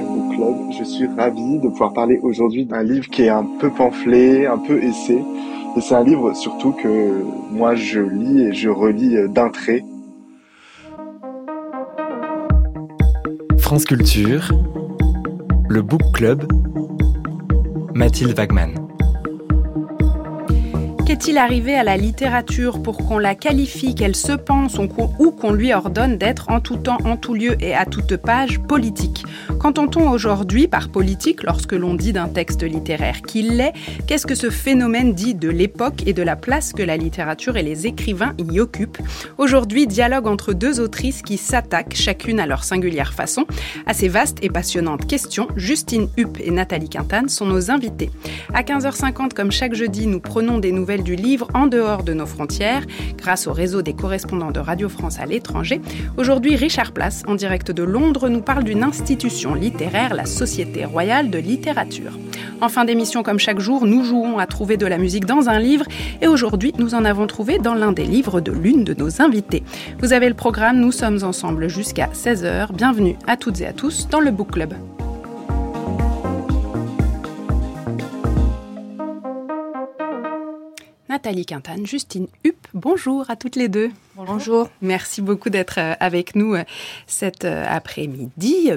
Book Club. Je suis ravi de pouvoir parler aujourd'hui d'un livre qui est un peu pamphlet, un peu essai. Et c'est un livre surtout que moi je lis et je relis d'un trait. France Culture, le Book Club, Mathilde Wagman. Qu'est-il arrivé à la littérature pour qu'on la qualifie, qu'elle se pense ou qu'on lui ordonne d'être en tout temps, en tout lieu et à toute page politique? Qu'entend-on aujourd'hui par politique lorsque l'on dit d'un texte littéraire qu'il l'est? Qu'est-ce que ce phénomène dit de l'époque et de la place que la littérature et les écrivains y occupent? Aujourd'hui, dialogue entre deux autrices qui s'attaquent, chacune à leur singulière façon, à ces vastes et passionnantes questions. Justine Hupp et Nathalie Quintane sont nos invités. À 15h50, comme chaque jeudi, nous prenons des nouvelles du livre en dehors de nos frontières, grâce au réseau des correspondants de Radio France à l'étranger. Aujourd'hui, Richard Place, en direct de Londres, nous parle d'une institution littéraire, la Société royale de littérature. En fin d'émission, comme chaque jour, nous jouons à trouver de la musique dans un livre et aujourd'hui, nous en avons trouvé dans l'un des livres de l'une de nos invités. Vous avez le programme, nous sommes ensemble jusqu'à 16h. Bienvenue à toutes et à tous dans le Book Club. Nathalie Quintane, Justine Hupp, bonjour à toutes les deux. Bonjour. Merci beaucoup d'être euh, avec nous euh, cet euh, après-midi.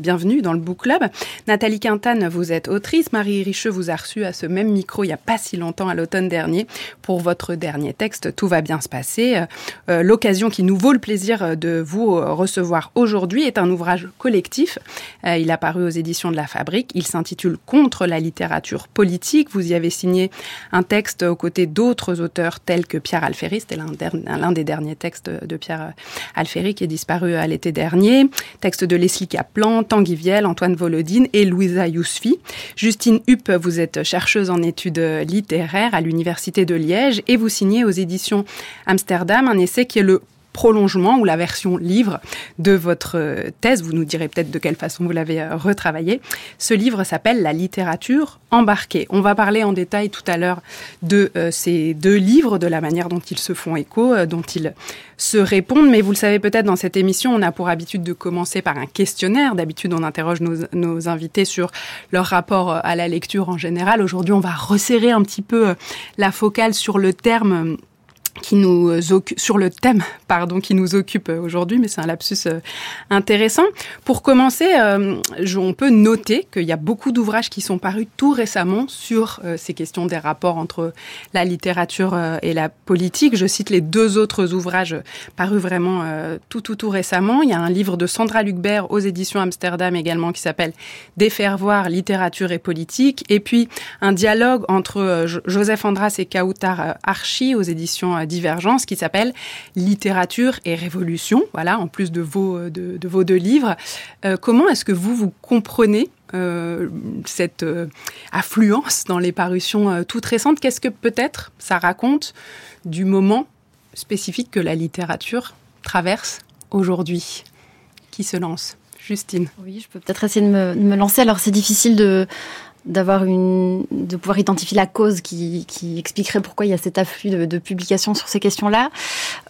Bienvenue dans le Book Club. Nathalie Quintane, vous êtes autrice. Marie Richeux vous a reçu à ce même micro il n'y a pas si longtemps, à l'automne dernier, pour votre dernier texte Tout va bien se passer. L'occasion qui nous vaut le plaisir de vous recevoir aujourd'hui est un ouvrage collectif. Il a paru aux éditions de La Fabrique. Il s'intitule Contre la littérature politique. Vous y avez signé un texte aux côtés d'autres auteurs tels que Pierre Alféry. C'était l'un des derniers dernier texte de Pierre Alféry qui est disparu à l'été dernier, texte de Leslie Kaplan, Tanguy Viel, Antoine Volodine et Louisa Yousfi. Justine Hupp, vous êtes chercheuse en études littéraires à l'Université de Liège et vous signez aux éditions Amsterdam un essai qui est le prolongement ou la version livre de votre euh, thèse. Vous nous direz peut-être de quelle façon vous l'avez euh, retravaillé. Ce livre s'appelle La littérature embarquée. On va parler en détail tout à l'heure de euh, ces deux livres, de la manière dont ils se font écho, dont ils se répondent. Mais vous le savez peut-être, dans cette émission, on a pour habitude de commencer par un questionnaire. D'habitude, on interroge nos, nos, invités sur leur rapport à la lecture en général. Aujourd'hui, on va resserrer un petit peu la focale sur le terme qui nous euh, sur le thème pardon qui nous occupe euh, aujourd'hui mais c'est un lapsus euh, intéressant. Pour commencer on peut noter qu'il y a beaucoup d'ouvrages qui sont parus tout récemment sur ces questions des rapports entre la littérature et la politique. Je cite les deux autres ouvrages parus vraiment tout tout tout récemment. Il y a un livre de Sandra Lucbert aux éditions Amsterdam également qui s'appelle Défaire voir littérature et politique et puis un dialogue entre Joseph Andras et Kautar Archi aux éditions divergence qui s'appelle Littérature et Révolution, voilà, en plus de vos, de, vos deux livres. Euh, comment est-ce que vous, vous comprenez euh, cette euh, affluence dans les parutions toutes récentes? Qu'est-ce que peut-être ça raconte du moment spécifique que la littérature traverse aujourd'hui? Qui se lance? Justine. Oui, je peux peut-être essayer de me lancer. Alors c'est difficile de, d'avoir une, de pouvoir identifier la cause qui, qui expliquerait pourquoi il y a cet afflux de, publications sur ces questions-là.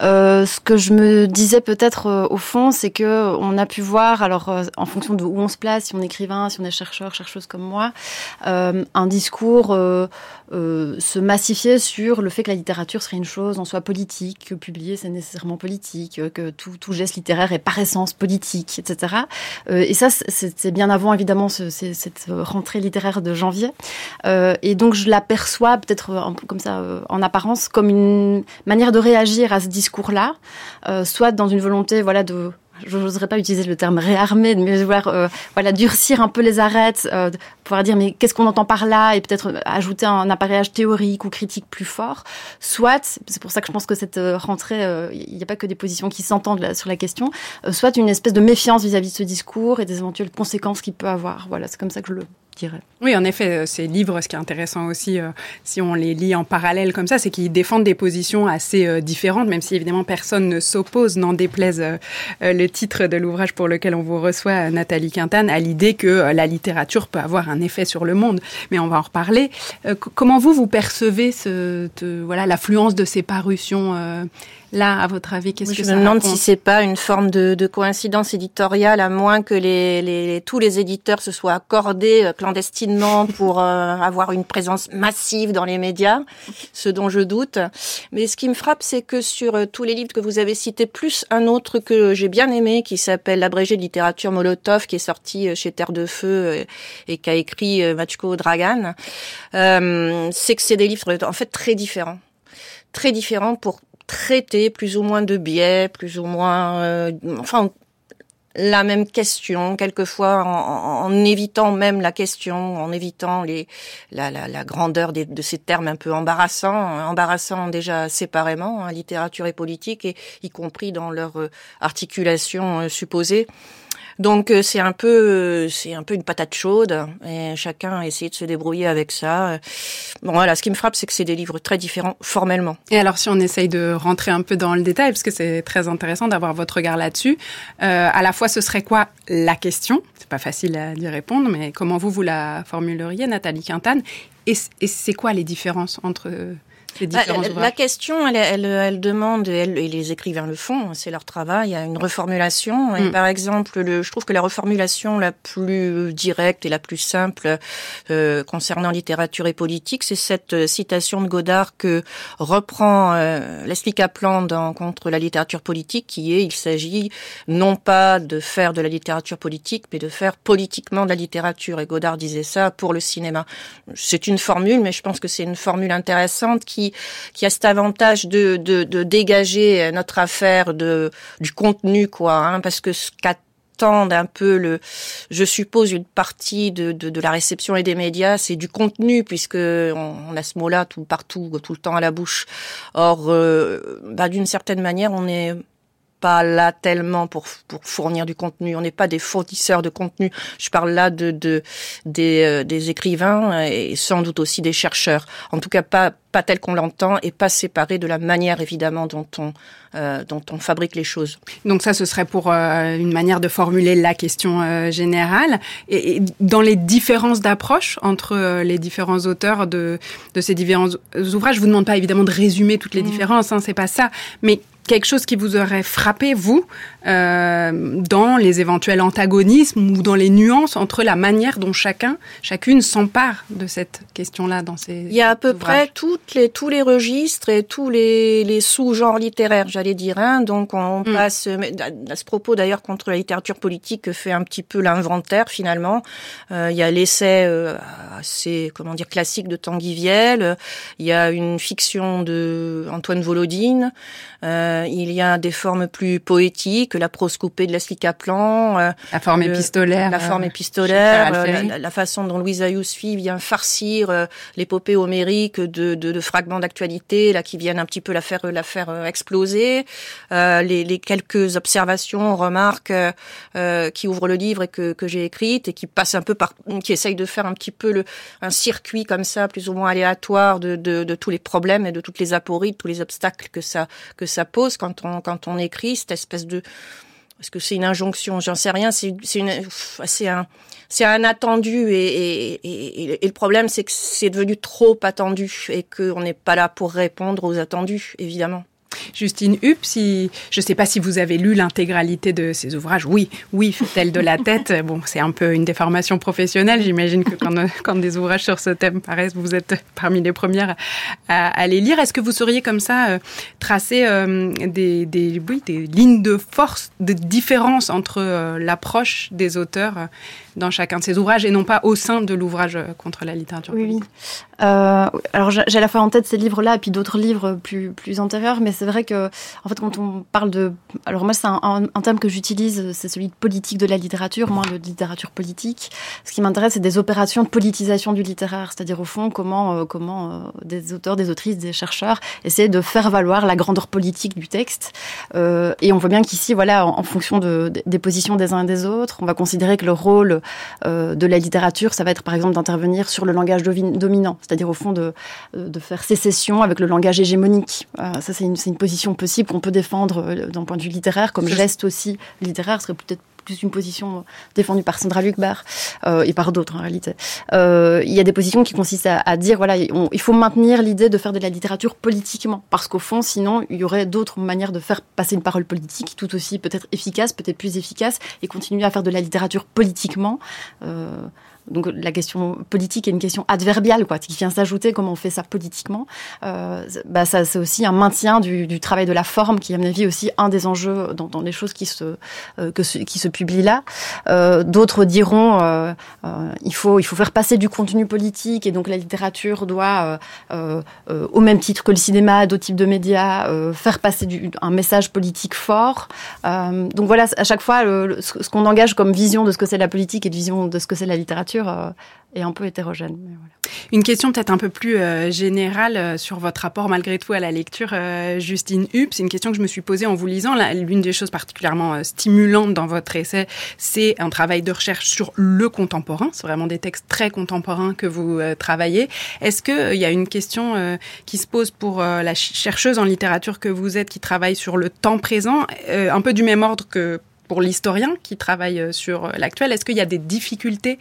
Euh, ce que je me disais peut-être euh, au fond, c'est que on a pu voir, alors euh, en fonction de où on se place, si on est écrivain, si on est chercheur, chercheuse comme moi, un discours se massifier sur le fait que la littérature serait une chose en soi politique, que publier c'est nécessairement politique, que tout, tout, geste littéraire est par essence politique, etc. et ça, c'est bien avant évidemment ce, cette rentrée littéraire de janvier. Euh, et donc je l'aperçois peut-être euh, comme ça euh, en apparence comme une manière de réagir à ce discours-là, soit dans une volonté voilà de je n'oserais pas utiliser le terme réarmer, mais vouloir voilà durcir un peu les arêtes, pouvoir dire mais qu'est-ce qu'on entend par là et peut-être ajouter un appareillage théorique ou critique plus fort. Soit, c'est pour ça que je pense que cette rentrée, il n'y a pas que des positions qui s'entendent sur la question, soit une espèce de méfiance vis-à-vis -vis de ce discours et des éventuelles conséquences qu'il peut avoir. Voilà, c'est comme ça que je le oui, en effet, euh, ces livres, ce qui est intéressant aussi, euh, si on les lit en parallèle comme ça, c'est qu'ils défendent des positions assez euh, différentes, même si évidemment personne ne s'oppose, n'en déplaise le titre de l'ouvrage pour lequel on vous reçoit, Nathalie Quintane, à l'idée que la littérature peut avoir un effet sur le monde. Mais on va en reparler. comment vous, vous percevez ce, voilà, l'affluence de ces parutions là, à votre avis Qu'est-ce que je ça me demande si c'est pas une forme de, de, coïncidence éditoriale, à moins que les, les, tous les éditeurs se soient accordés euh, clandestinement pour euh, avoir une présence massive dans les médias, ce dont je doute. Mais ce qui me frappe, c'est que sur euh, tous les livres que vous avez cités, plus un autre que j'ai bien aimé, qui s'appelle L'abrégé de littérature Molotov, qui est sorti chez Terre de Feu et qu'a écrit Machko Dragan, c'est que c'est des livres en fait très différents très différents pour traiter plus ou moins de biais, plus ou moins, euh, enfin, la même question, quelquefois en, évitant même la question, en évitant les, la grandeur des, de ces termes un peu embarrassants, embarrassants déjà séparément, hein, littérature et politique, et y compris dans leur euh, articulation euh, supposée. Donc euh, c'est un peu euh, c'est un peu une patate chaude et chacun a essayé de se débrouiller avec ça. Bon voilà, ce qui me frappe c'est que c'est des livres très différents formellement. Et alors si on essaye de rentrer un peu dans le détail parce que c'est très intéressant d'avoir votre regard là-dessus, euh, à la fois ce serait quoi la question? C'est pas facile à y répondre, mais comment vous vous la formuleriez, Nathalie Quintane? Et, et c'est quoi les différences entre bah, la, question, elle, elle, elle demande, elle, et les écrivains le font, c'est leur travail, il y a une reformulation. Et mm. par exemple, le, je trouve que la reformulation la plus directe et la plus simple euh, concernant littérature et politique, c'est cette euh, citation de Godard que reprend euh, Leslie Kaplan dans Contre la littérature politique, qui est, il s'agit non pas de faire de la littérature politique, mais de faire politiquement de la littérature. Et Godard disait ça pour le cinéma. C'est une formule, mais je pense que c'est une formule intéressante qui qui, a cet avantage de, de, de dégager notre affaire de du contenu, quoi, hein, parce que ce qu'attendent un peu le, je suppose une partie de, de, de la réception et des médias, c'est du contenu puisque on, a ce mot-là tout partout, tout le temps à la bouche. Or, euh, bah, d'une certaine manière, on est pas là tellement pour, pour fournir du contenu. On n'est pas des fournisseurs de contenu. Je parle là de, de des, euh, des écrivains et sans doute aussi des chercheurs. En tout cas, pas pas tel qu'on l'entend et pas séparé de la manière évidemment dont on euh, dont on fabrique les choses. Donc ça, ce serait pour euh, une manière de formuler la question générale. Et, et, dans les différences d'approche entre les différents auteurs de de ces différents ouvrages, je vous demande pas évidemment de résumer toutes les mmh. différences, hein, c'est pas ça, mais quelque chose qui vous aurait frappé, vous, euh, dans les éventuels antagonismes ou dans les nuances entre la manière dont chacun, chacune s'empare de cette question-là dans ces Il y a à peu près toutes les, tous les registres et tous les, les sous-genres littéraires, j'allais dire. Hein. Donc on mm. passe, à ce propos d'ailleurs, contre la littérature politique fait un petit peu l'inventaire finalement. Euh, il y a l'essai euh, assez, comment dire, classique de Tanguy Viel. Il y a une fiction de Antoine Volodine. Euh, euh, il y a des formes plus poétiques, la prose coupée de Leslie Kaplan, euh, la forme épistolaire, la forme euh, épistolaire, la, façon dont Louisa Yousfi vient farcir l'épopée homérique de, de, de fragments d'actualité là qui viennent un petit peu la faire la faire exploser, les, les, quelques observations, remarques qui ouvrent le livre et que, que j'ai écrites et qui passent un peu par, qui essayent de faire un petit peu le un circuit comme ça plus ou moins aléatoire de, de, de tous les problèmes et de toutes les apories, de tous les obstacles que ça que ça pose quand on quand on écrit cette espèce de est-ce que c'est une injonction? J'en sais rien. C'est un c'est un attendu et, et, et, le problème c'est que c'est devenu trop attendu et qu'on n'est pas là pour répondre aux attendus évidemment. Justine Hupp, si, je ne sais pas si vous avez lu l'intégralité de ses ouvrages. Oui, oui, fait-elle de la tête. Bon, c'est un peu une déformation professionnelle. J'imagine que quand, des ouvrages sur ce thème paraissent, vous êtes parmi les premières à, les lire. Est-ce que vous sauriez comme ça euh, tracer euh, des, des, oui, des lignes de force, de différence entre euh, l'approche des auteurs dans chacun de ses ouvrages et non pas au sein de l'ouvrage contre la littérature Oui, oui. alors j'ai à la fois en tête ces livres-là et puis d'autres livres plus, plus antérieurs, mais c'est vrai que, en fait, quand on parle de, alors moi c'est un, un, terme que j'utilise, c'est celui de politique de la littérature, moins de littérature politique. Ce qui m'intéresse, c'est des opérations de politisation du littéraire, c'est-à-dire au fond comment, euh, comment euh, des auteurs, des autrices, des chercheurs essaient de faire valoir la grandeur politique du texte. Euh, et on voit bien qu'ici, voilà, en, fonction de, des positions des uns et des autres, on va considérer que le rôle de la littérature, ça va être par exemple d'intervenir sur le langage dominant, c'est-à-dire au fond de, de faire sécession avec le langage hégémonique. ça, c'est une, une position possible qu'on peut défendre euh, d'un point de vue littéraire, comme geste aussi littéraire, serait peut-être plus une position défendue par Sandra Lucbar et par d'autres en réalité. il y a des positions qui consistent à, dire voilà, il faut maintenir l'idée de faire de la littérature politiquement, parce qu'au fond, sinon, il y aurait d'autres manières de faire passer une parole politique, tout aussi peut-être efficace, peut-être plus efficace, et continuer à faire de la littérature politiquement. Euh, donc la question politique est une question adverbiale, quoi, qui vient s'ajouter comment on fait ça politiquement. Euh, bah ça, c'est aussi un maintien du, travail de la forme, qui à mon avis aussi un des enjeux dans, les choses qui se euh, qui se publient là. Euh, d'autres diront il faut il faut faire passer du contenu politique et donc la littérature doit au même titre que le cinéma, d'autres types de médias, faire passer un message politique fort. donc voilà, à chaque fois ce qu'on engage comme vision de ce que c'est la politique et de vision de ce que c'est la littérature euh, est un peu hétérogène. Une question peut-être un peu plus euh, générale euh, sur votre rapport malgré tout à la lecture, Justine Hupp. C'est une question que je me suis posée en vous lisant. L'une des choses particulièrement stimulantes dans votre essai, c'est un travail de recherche sur le contemporain. C'est vraiment des textes très contemporains que vous travaillez. Est-ce qu'il y a une question qui se pose pour la chercheuse en littérature que vous êtes, qui travaille sur le temps présent, un peu du même ordre que pour l'historien qui travaille euh, sur euh, l'actuel, est-ce qu'il y a des difficultés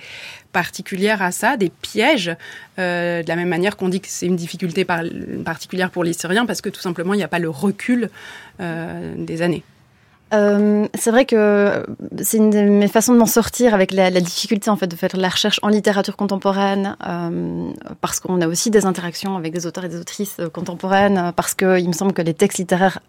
particulières à ça, des pièges, euh, de la même manière qu'on dit que c'est une difficulté particulière pour l'historien parce que tout simplement il n'y a pas le recul des années? C'est vrai que c'est une de mes façons de m'en sortir avec la, difficulté en fait de faire la recherche en littérature contemporaine, parce qu'on a aussi des interactions avec des auteurs et des autrices contemporaines, parce qu'il me semble que les textes littéraires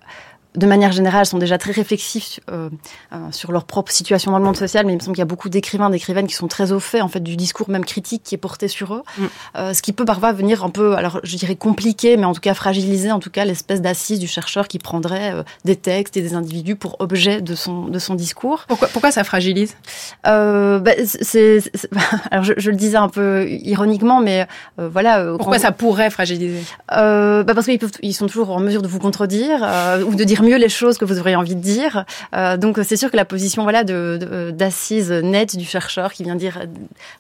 de manière générale, sont déjà très réflexifs euh, euh, sur leur propre situation dans le monde social, mais il me semble qu'il y a beaucoup d'écrivains, d'écrivaines qui sont très au fait en fait du discours même critique qui est porté sur eux, mm. euh, ce qui peut parfois venir un peu, alors je dirais compliqué, mais en tout cas fragiliser en tout cas l'espèce d'assise du chercheur qui prendrait des textes et des individus pour objet de son de son discours. Pourquoi pourquoi ça fragilise? Bah, c'est, alors je, je, le disais un peu ironiquement, mais voilà. Pourquoi ça pourrait fragiliser? Bah Parce qu'ils ils sont toujours en mesure de vous contredire ou de dire mieux les choses que vous auriez envie de dire. Euh, donc c'est sûr que la position voilà de d'assise nette du chercheur qui vient dire euh,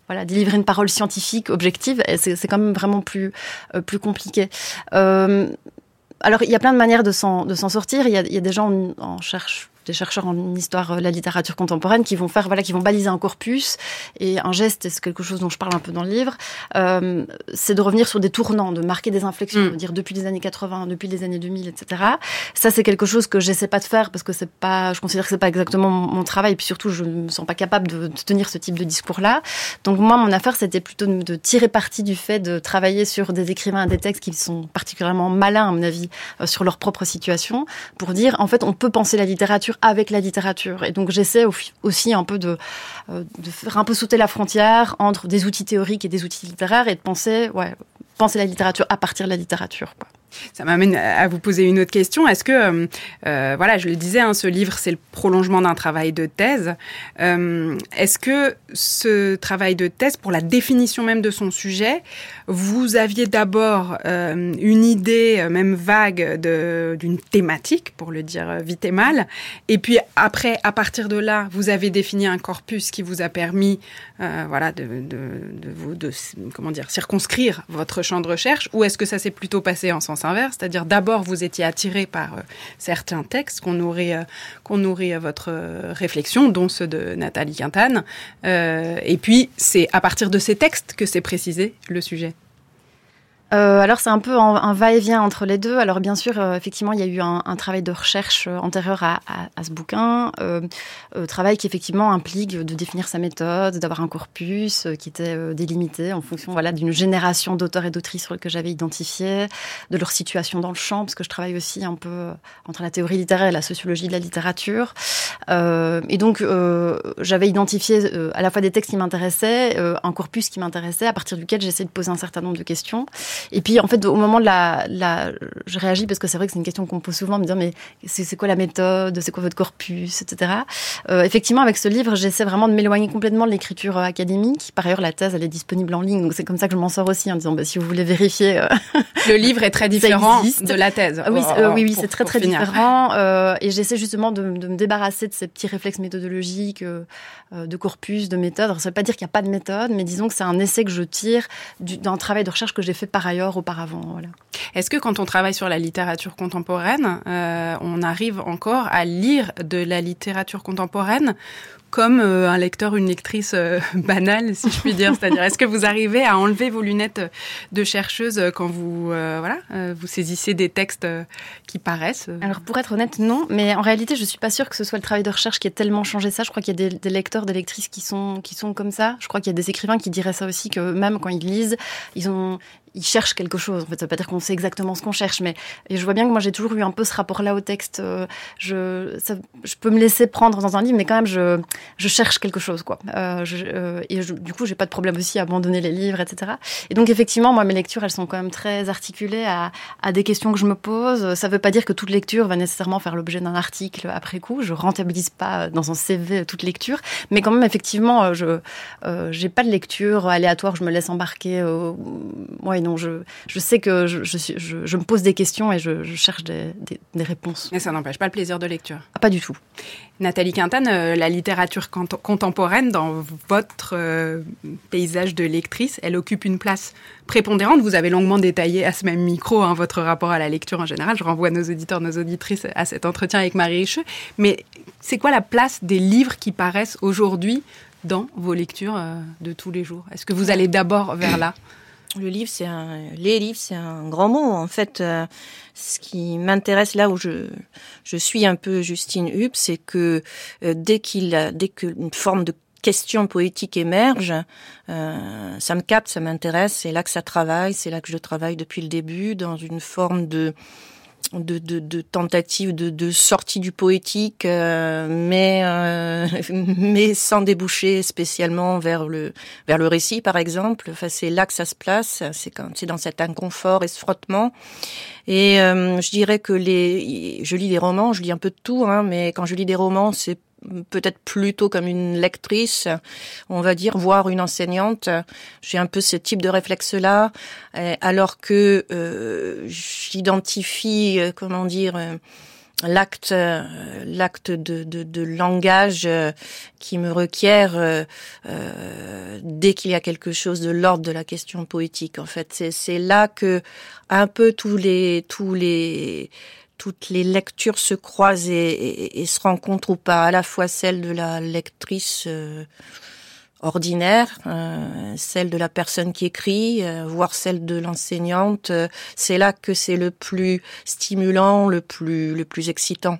voilà délivrer une parole scientifique objective, c'est quand même vraiment plus euh, plus compliqué. Alors il y a plein de manières de s'en de s'en sortir. Il y a, des gens en, en cherche des chercheurs en histoire de la littérature contemporaine qui vont faire, voilà, qui vont baliser un corpus et un geste, c'est quelque chose dont je parle un peu dans le livre, euh, c'est de revenir sur des tournants, de marquer des inflexions, mm. de dire depuis les années 80, depuis les années 2000, etc. Ça, c'est quelque chose que j'essaie pas de faire parce que c'est pas, je considère que c'est pas exactement mon, travail et puis surtout, je me sens pas capable de, de tenir ce type de discours-là. Donc moi, mon affaire, c'était plutôt de, de, tirer parti du fait de travailler sur des écrivains et des textes qui sont particulièrement malins, à mon avis, euh, sur leur propre situation, pour dire, en fait, on peut penser la littérature avec la littérature. Et donc j'essaie aussi un peu de, euh, de faire un peu sauter la frontière entre des outils théoriques et des outils littéraires et de penser, ouais, penser la littérature à partir de la littérature. Quoi. Ça m'amène à vous poser une autre question. Est-ce que, euh, euh, voilà, je le disais, hein, ce livre, c'est le prolongement d'un travail de thèse. Euh, Est-ce que ce travail de thèse, pour la définition même de son sujet, vous aviez d'abord une idée, même vague, d'une thématique, pour le dire vite et mal, et puis après, à partir de là, vous avez défini un corpus qui vous a permis, voilà, de, vous, comment dire, circonscrire votre champ de recherche, ou est-ce que ça s'est plutôt passé en sens c'est-à-dire d'abord vous étiez attiré par euh, certains textes qu'on nourrit, euh, qu'on nourrit à votre euh, réflexion, dont ceux de Nathalie Quintane, et puis c'est à partir de ces textes que s'est précisé le sujet euh, alors c'est un peu un, va-et-vient entre les deux. Alors bien sûr, euh, effectivement, il y a eu un, travail de recherche euh, antérieur à, ce bouquin, euh, travail qui effectivement implique de définir sa méthode, d'avoir un corpus qui était délimité en fonction voilà d'une génération d'auteurs et d'autrices que j'avais identifiés, de leur situation dans le champ, parce que je travaille aussi un peu entre la théorie littéraire et la sociologie de la littérature. et donc j'avais identifié à la fois des textes qui m'intéressaient, un corpus qui m'intéressait, à partir duquel j'essayais de poser un certain nombre de questions. Et puis, en fait, au moment de la, la je réagis parce que c'est vrai que c'est une question qu'on pose souvent, me dire mais c'est quoi la méthode, c'est quoi votre corpus, etc. Euh, effectivement, avec ce livre, j'essaie vraiment de m'éloigner complètement de l'écriture euh, académique. Par ailleurs, la thèse, elle est disponible en ligne, donc c'est comme ça que je m'en sors aussi en disant bah, si vous voulez vérifier. Euh, Le livre est très différent de la thèse. oui, euh, oui, oui, c'est très très différent. Euh, et j'essaie justement de, de, me débarrasser de ces petits réflexes méthodologiques, de corpus, de méthode. Alors, ça veut pas dire qu'il n'y a pas de méthode, mais disons que c'est un essai que je tire d'un travail de recherche que j'ai fait par ailleurs auparavant. Voilà. Est-ce que quand on travaille sur la littérature contemporaine, euh, on arrive encore à lire de la littérature contemporaine comme euh, un lecteur, une lectrice euh, banale, si je puis dire? C'est-à-dire, est-ce que vous arrivez à enlever vos lunettes de chercheuse quand vous, voilà, vous saisissez des textes qui paraissent? Alors, pour être honnête, non. Mais en réalité, je suis pas sûre que ce soit le travail de recherche qui ait tellement changé ça. Je crois qu'il y a des, des, lecteurs, des lectrices qui sont, qui sont comme ça. Je crois qu'il y a des écrivains qui diraient ça aussi, que même quand ils lisent, ils ont, ils cherchent quelque chose. En fait, ça veut pas dire qu'on sait exactement ce qu'on cherche, mais je vois bien que moi j'ai toujours eu un peu ce rapport-là au texte. Euh, je, je peux me laisser prendre dans un livre, mais quand même je, je cherche quelque chose, quoi. Euh, je, euh, et du coup, j'ai pas de problème aussi à abandonner les livres, etc. Et donc effectivement, moi mes lectures, elles sont quand même très articulées à, à des questions que je me pose. Ça veut pas dire que toute lecture va nécessairement faire l'objet d'un article après coup. Je rentabilise pas dans un CV toute lecture, mais quand même effectivement, je j'ai pas de lecture aléatoire. Je me laisse embarquer. Non, je, je sais que je, je, je, me pose des questions et je, cherche des, des, réponses. Mais ça n'empêche pas le plaisir de lecture. Ah, pas du tout. Nathalie Quintane, euh, la littérature contemporaine dans votre euh, paysage de lectrice, elle occupe une place prépondérante. Vous avez longuement détaillé à ce même micro hein, votre rapport à la lecture en général. Je renvoie nos auditeurs, nos auditrices à cet entretien avec Marie Richeux. Mais c'est quoi la place des livres qui paraissent aujourd'hui dans vos lectures euh, de tous les jours? Est-ce que vous allez d'abord vers là? Le livre, c'est un, les livres, c'est un grand mot. En fait, euh, ce qui m'intéresse là où je, je suis un peu Justine Hupp, c'est que euh, dès qu'il, dès qu'une forme de question poétique émerge, euh, ça me capte, ça m'intéresse. C'est là que ça travaille, c'est là que je travaille depuis le début, dans une forme de de, de, de tentatives de, de, sortie du poétique, euh, mais euh, mais sans déboucher spécialement vers le vers le récit, par exemple. Enfin, c'est là que ça se place. C'est quand c'est dans cet inconfort et ce frottement. Et euh, je dirais que les, je lis des romans, je lis un peu de tout, hein, mais quand je lis des romans, c'est peut-être plutôt comme une lectrice, on va dire, voire une enseignante. J'ai un peu ce type de réflexe-là, euh, alors que euh, j'identifie, euh, comment dire, l'acte l'acte de, de, de, langage qui me requiert dès qu'il y a quelque chose de l'ordre de la question poétique en fait c'est c'est là que un peu tous les tous les toutes les lectures se croisent et, se rencontrent ou pas, à la fois celle de la lectrice euh, ordinaire, euh, celle de la personne qui écrit, euh, voire celle de l'enseignante. c'est là que c'est le plus stimulant, le plus le plus excitant.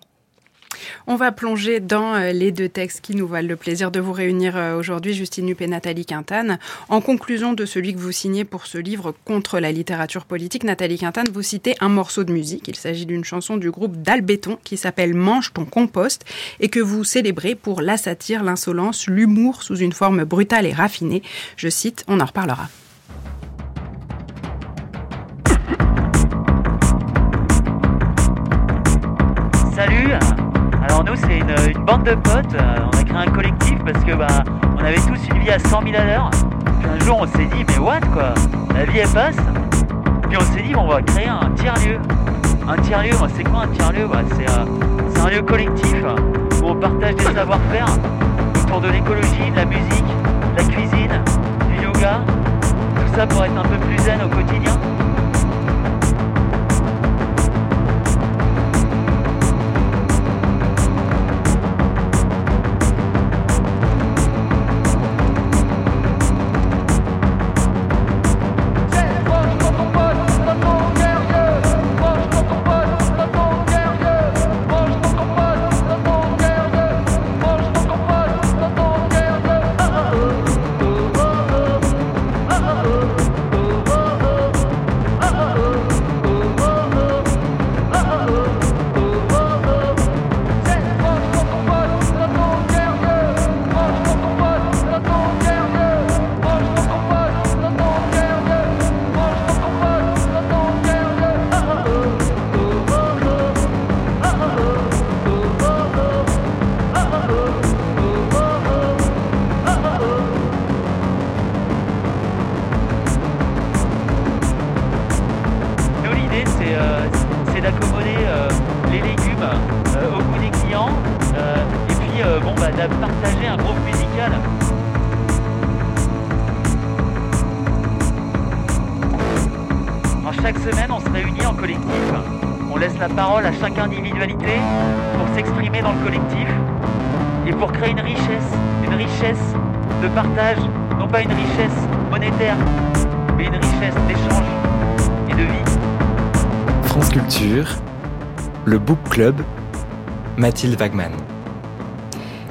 On va plonger dans euh, les deux textes qui nous valent le plaisir de vous réunir euh, aujourd'hui, Justine Nup et Nathalie Quintane. En conclusion de celui que vous signez pour ce livre contre la littérature politique, Nathalie Quintane, vous citez un morceau de musique. Il s'agit d'une chanson du groupe Dalbéton qui s'appelle Mange ton compost et que vous célébrez pour la satire, l'insolence, l'humour sous une forme brutale et raffinée. Je cite, on en reparlera. Alors nous, c'est une, bande de potes. Euh, on a créé un collectif parce que bah, on avait tous une vie à 100 000 à l'heure. Puis un jour, on s'est dit, mais what quoi? La vie elle passe. Puis on s'est dit, on va créer un tiers-lieu. Un tiers-lieu, c'est quoi un tiers-lieu? Bah, euh, C'est un lieu collectif où on partage des savoir-faire autour de l'écologie, de la musique, de la cuisine, du yoga. Tout ça pour être un peu plus zen au quotidien. Mathilde Wagman.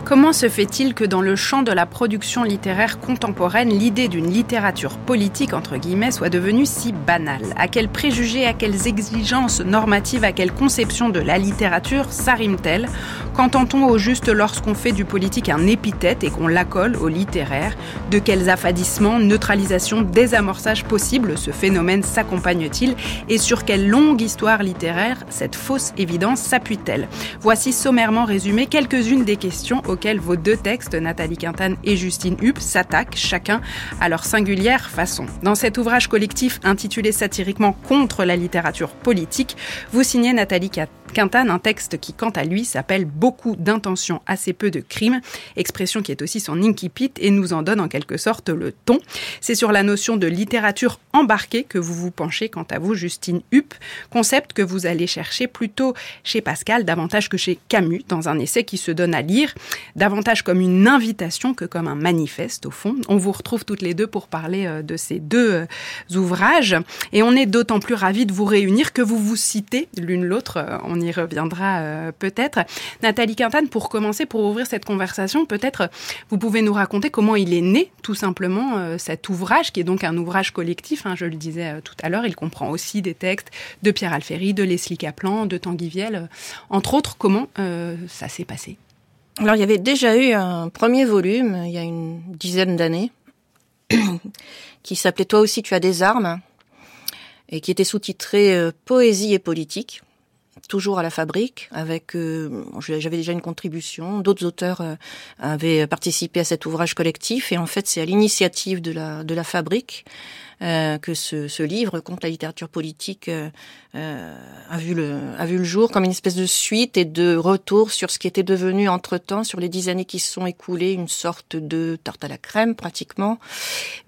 Comment se fait-il que dans le champ de la production littéraire contemporaine, l'idée d'une littérature politique, entre guillemets, soit devenue si banale? À quels préjugés, à quelles exigences normatives, à quelle conception de la littérature s'arrime-t-elle? Qu'entend-on au juste lorsqu'on fait du politique un épithète et qu'on l'accole au littéraire? De quels affadissements, neutralisations, désamorçages possibles ce phénomène s'accompagne-t-il Et sur quelle longue histoire littéraire cette fausse évidence s'appuie-t-elle Voici sommairement résumé quelques-unes des questions auxquels vos deux textes, Nathalie Quintane et Justine Hupp, s'attaquent chacun à leur singulière façon. Dans cet ouvrage collectif intitulé satiriquement Contre la littérature politique, vous signez Nathalie Quintane un texte qui, quant à lui, s'appelle Beaucoup d'intentions, assez peu de crimes, expression qui est aussi son incipit et nous en donne en quelque sorte le ton. C'est sur la notion de littérature embarquée que vous vous penchez, quant à vous, Justine Hupp, concept que vous allez chercher plutôt chez Pascal davantage que chez Camus, dans un essai qui se donne à lire davantage comme une invitation que comme un manifeste au fond. On vous retrouve toutes les deux pour parler euh, de ces deux euh, ouvrages et on est d'autant plus ravis de vous réunir que vous vous citez l'une l'autre. Euh, on y reviendra peut-être. Nathalie Quintane, pour commencer, pour ouvrir cette conversation, peut-être vous pouvez nous raconter comment il est né tout simplement cet ouvrage qui est donc un ouvrage collectif. Hein, je le disais tout à l'heure, il comprend aussi des textes de Pierre Alféry, de Leslie Kaplan, de Tanguy Viel, entre autres. Comment ça s'est passé alors il y avait déjà eu un premier volume il y a une dizaine d'années qui s'appelait Toi aussi tu as des armes et qui était sous-titré euh, Poésie et politique toujours à la fabrique avec euh, j'avais déjà une contribution. D'autres auteurs euh, avaient participé à cet ouvrage collectif. Et en fait c'est à l'initiative de la de la fabrique euh, que ce, ce, livre contre la littérature politique euh, euh, a vu le a vu le jour comme une espèce de suite et de retour sur ce qui était devenu entre temps sur les dix années qui se sont écoulées une sorte de tarte à la crème pratiquement.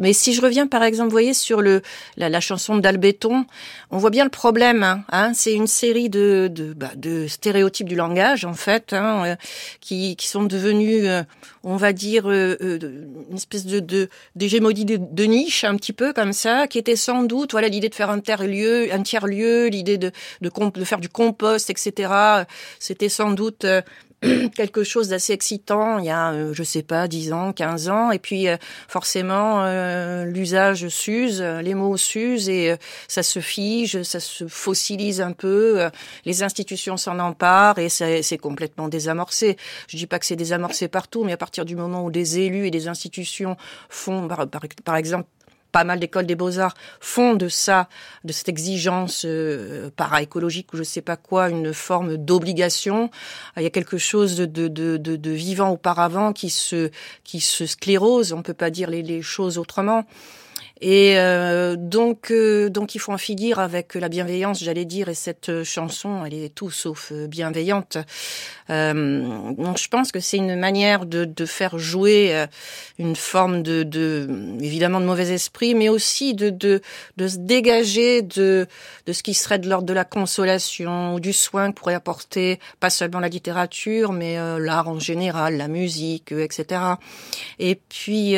Mais si je reviens par exemple, vous voyez sur le la, la chanson d'Albéton, on voit bien le problème. Hein, hein c'est une série de de, bah, de, stéréotypes du langage en fait hein, qui qui sont devenus, on va dire, une espèce de d'hégémonie de, de, niche un petit peu comme qui était sans doute voilà l'idée de faire un tiers lieu, un tiers lieu, l'idée de, de, de faire du compost, etc. C'était sans doute euh, quelque chose d'assez excitant il y a, euh, je sais pas, 10 ans, 15 ans. Et puis, euh, forcément, l'usage s'use, les mots s'usent et ça se fige, ça se fossilise un peu. les institutions s'en emparent et c'est complètement désamorcé. Je dis pas que c'est désamorcé partout, mais à partir du moment où des élus et des institutions font, par, par exemple, pas mal d'écoles des beaux-arts font de ça, de cette exigence euh, para-écologique ou je sais pas quoi, une forme d'obligation. Il y a quelque chose de, de, de, de, vivant auparavant qui se, qui se sclérose, on peut pas dire les, les choses autrement. Et euh, donc, euh, donc il faut en finir avec la bienveillance, j'allais dire, et cette chanson, elle est tout sauf bienveillante. Euh, donc je pense que c'est une manière de, de faire jouer euh, une forme de, de, évidemment de mauvais esprit, mais aussi de, de, de se dégager de, de ce qui serait de l'ordre de la consolation ou du soin que pourrait apporter pas seulement la littérature, mais euh, l'art en général, la musique, etc. Et puis,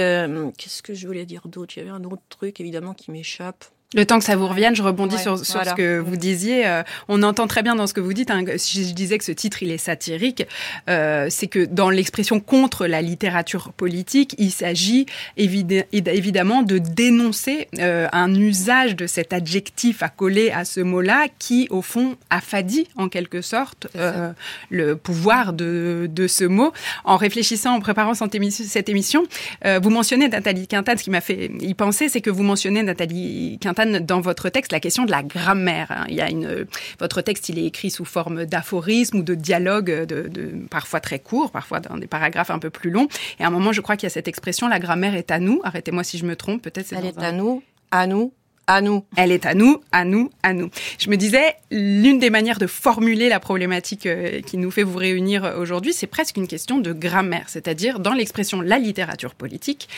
qu'est-ce que je voulais dire d'autre? Il y avait un autre truc évidemment qui m'échappe. Le temps que ça vous revienne, je rebondis sur, sur ce que vous disiez. Euh, on entend très bien dans ce que vous dites. Hein, si je disais que ce titre il est satirique, euh, c'est que dans l'expression contre la littérature politique, il s'agit évidemment de dénoncer euh, un usage de cet adjectif à coller à ce mot-là, qui au fond affadit en quelque sorte euh, le pouvoir de, de ce mot. En réfléchissant, en préparant cette émission, cette émission euh, vous mentionnez Nathalie Quintane. Ce qui m'a fait y penser, c'est que vous mentionnez Nathalie Dans votre texte la question de la grammaire. Hein. Il y a une, votre texte, il est écrit sous forme d'aphorisme ou de dialogue, de, parfois très court, parfois dans des paragraphes un peu plus longs. Et à un moment, je crois qu'il y a cette expression, la grammaire est à nous. Arrêtez-moi si je me trompe, peut-être. Elle est à nous, à nous, à nous. Elle est à nous, à nous, à nous. Je me disais, l'une des manières de formuler la problématique euh, qui nous fait vous réunir aujourd'hui, c'est presque une question de grammaire, c'est-à-dire dans l'expression la littérature politique,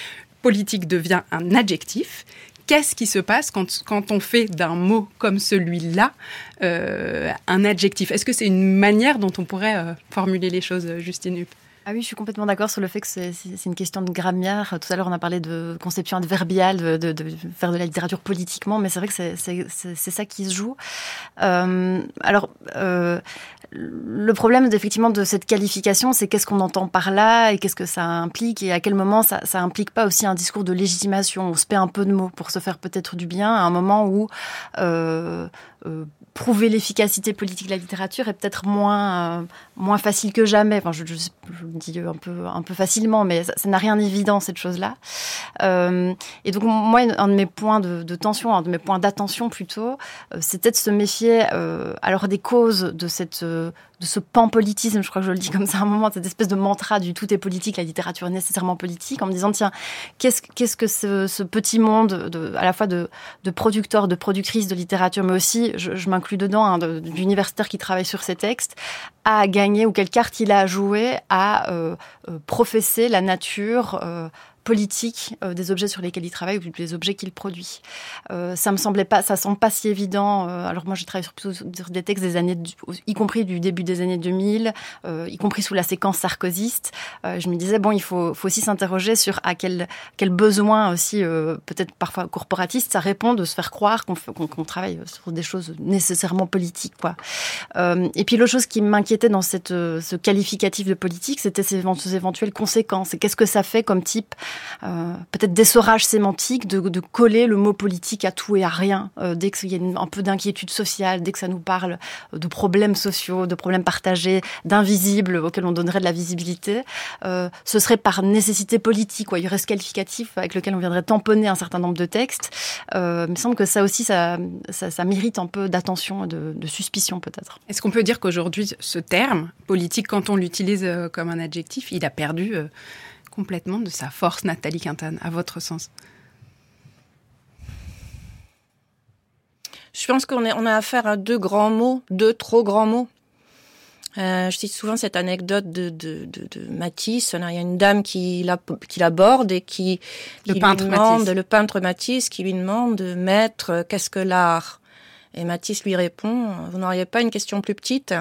politique devient un adjectif qu'est-ce qui se passe quand, on fait d'un mot comme celui-là euh, un adjectif? Est-ce que c'est une manière dont on pourrait euh, formuler les choses, Justine Hupp? Ah oui, je suis complètement d'accord sur le fait que c'est une question de grammaire. Tout à l'heure, on a parlé de conception adverbiale, de, de, faire de la littérature politiquement, mais c'est vrai que c'est ça qui se joue. Euh, alors, euh, le problème effectivement de cette qualification, c'est qu'est-ce qu'on entend par là et qu'est-ce que ça implique et à quel moment ça, ça implique pas aussi un discours de légitimation. On se paie un peu de mots pour se faire peut-être du bien à un moment où euh, euh prouver l'efficacité politique de la littérature est peut-être moins euh, moins facile que jamais. Enfin, je, le dis un peu un peu facilement, mais ça n'a rien d'évident cette chose-là. Euh, et donc moi, un de mes points de, tension, un de mes points d'attention plutôt, c'était de se méfier alors des causes de cette de ce pan-politisme, je crois que je le dis comme ça à un moment, cette espèce de mantra du tout est politique, la littérature est nécessairement politique, en me disant, tiens, qu'est-ce qu'est-ce que ce, ce, petit monde, de, à la fois de, de producteurs, de productrices de littérature, mais aussi, je, je m'inclus dedans, hein, d'universitaires qui travaillent sur ces textes, a gagné ou quelle carte il a joué à euh, euh, professer la nature euh, politique euh, des objets sur lesquels il travaille ou des objets qu'il produit. Euh, ça me semblait pas, ça semble pas si évident. Euh, alors moi, j'ai travaillé sur, sur, des textes des années, y compris du début des années 2000, euh, y compris sous la séquence sarkozyste. Je me disais bon, il faut, faut aussi s'interroger sur à quel quel besoin aussi peut-être parfois corporatiste ça répond de se faire croire qu'on qu qu travaille sur des choses nécessairement politiques quoi. et puis l'autre chose qui m'inquiétait dans cette ce qualificatif de politique, c'était ces éventuelles conséquences. Et qu'est-ce que ça fait comme type euh, peut-être d'essorage sémantique, de, coller le mot politique à tout et à rien. Euh, dès qu'il y a un peu d'inquiétude sociale, dès que ça nous parle de problèmes sociaux, de problèmes partagés, d'invisibles auxquels on donnerait de la visibilité, euh, ce serait par nécessité politique, quoi. Il y aurait ce qualificatif avec lequel on viendrait tamponner un certain nombre de textes. Il me semble que ça aussi, ça, ça, mérite un peu d'attention de, de suspicion peut-être. Est-ce qu'on peut dire qu'aujourd'hui, ce terme politique, quand on l'utilise comme un adjectif, il a perdu complètement de sa force, Nathalie Quintane, à votre sens? Je pense qu'on on a affaire à deux grands mots, deux trop grands mots. Euh, je cite souvent cette anecdote de, de, de, de Matisse. Il y a une dame qui l'aborde et qui, qui le peintre lui demande, Matisse. le peintre Matisse, qui lui demande, maître, qu'est-ce que l'art? Et Matisse lui répond, vous n'auriez pas une question plus petite?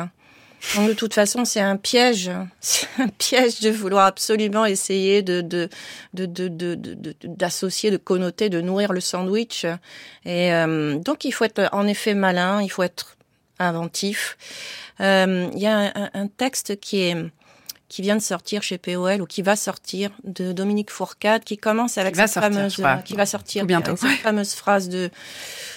De toute façon, c'est un piège, c'est un piège de vouloir absolument essayer de d'associer, de, connoter, de nourrir le sandwich. Et euh, donc il faut être en effet malin, il faut être inventif. Euh, il y a un, un, texte qui est qui vient de sortir chez POL ou qui va sortir de Dominique Fourcade qui commence avec cette sortir, fameuse qui va sortir bientôt cette fameuse phrase de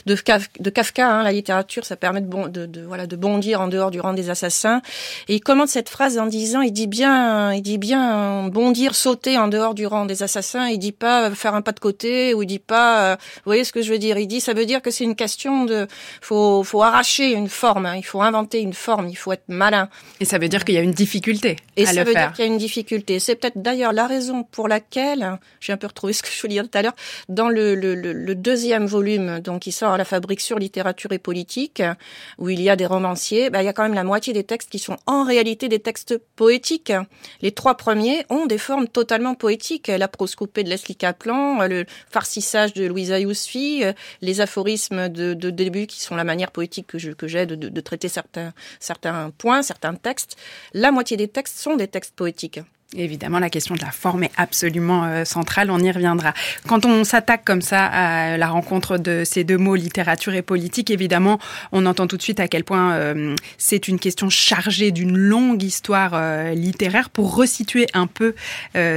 de, Kaf, de Kafka hein, la littérature ça permet de, bon, de, de voilà de bondir en dehors du rang des assassins. Et il commente cette phrase en disant il dit bien il dit bien bondir sauter en dehors du rang des assassins. Il dit pas faire un pas de côté ou il dit pas euh, vous voyez ce que je veux dire? Il dit ça veut dire que c'est une question de faut faut arracher une forme hein, il faut inventer une forme il faut être malin. Et ça veut dire qu'il y a une difficulté et à ça le veut faire. dire qu'il y a une difficulté. C'est peut-être d'ailleurs la raison pour laquelle, j'ai un peu retrouvé ce que je voulais dire tout à l'heure, dans le, le, le, deuxième volume, donc qui sort à la fabrique sur littérature et politique, où il y a des romanciers, ben, il y a quand même la moitié des textes qui sont en réalité des textes poétiques. Les trois premiers ont des formes totalement poétiques. La prose coupée de Leslie Kaplan, le farcissage de Louisa Yousfi, les aphorismes de, de début qui sont la manière poétique que j'ai que de, de, de traiter certains, certains points, certains textes. La moitié des textes sont des textes poétiques. Évidemment, la question de la forme est absolument euh, centrale, on y reviendra. Quand on s'attaque comme ça à la rencontre de ces deux mots, littérature et politique, évidemment, on entend tout de suite à quel point euh, c'est une question chargée d'une longue histoire euh, littéraire. Pour resituer un peu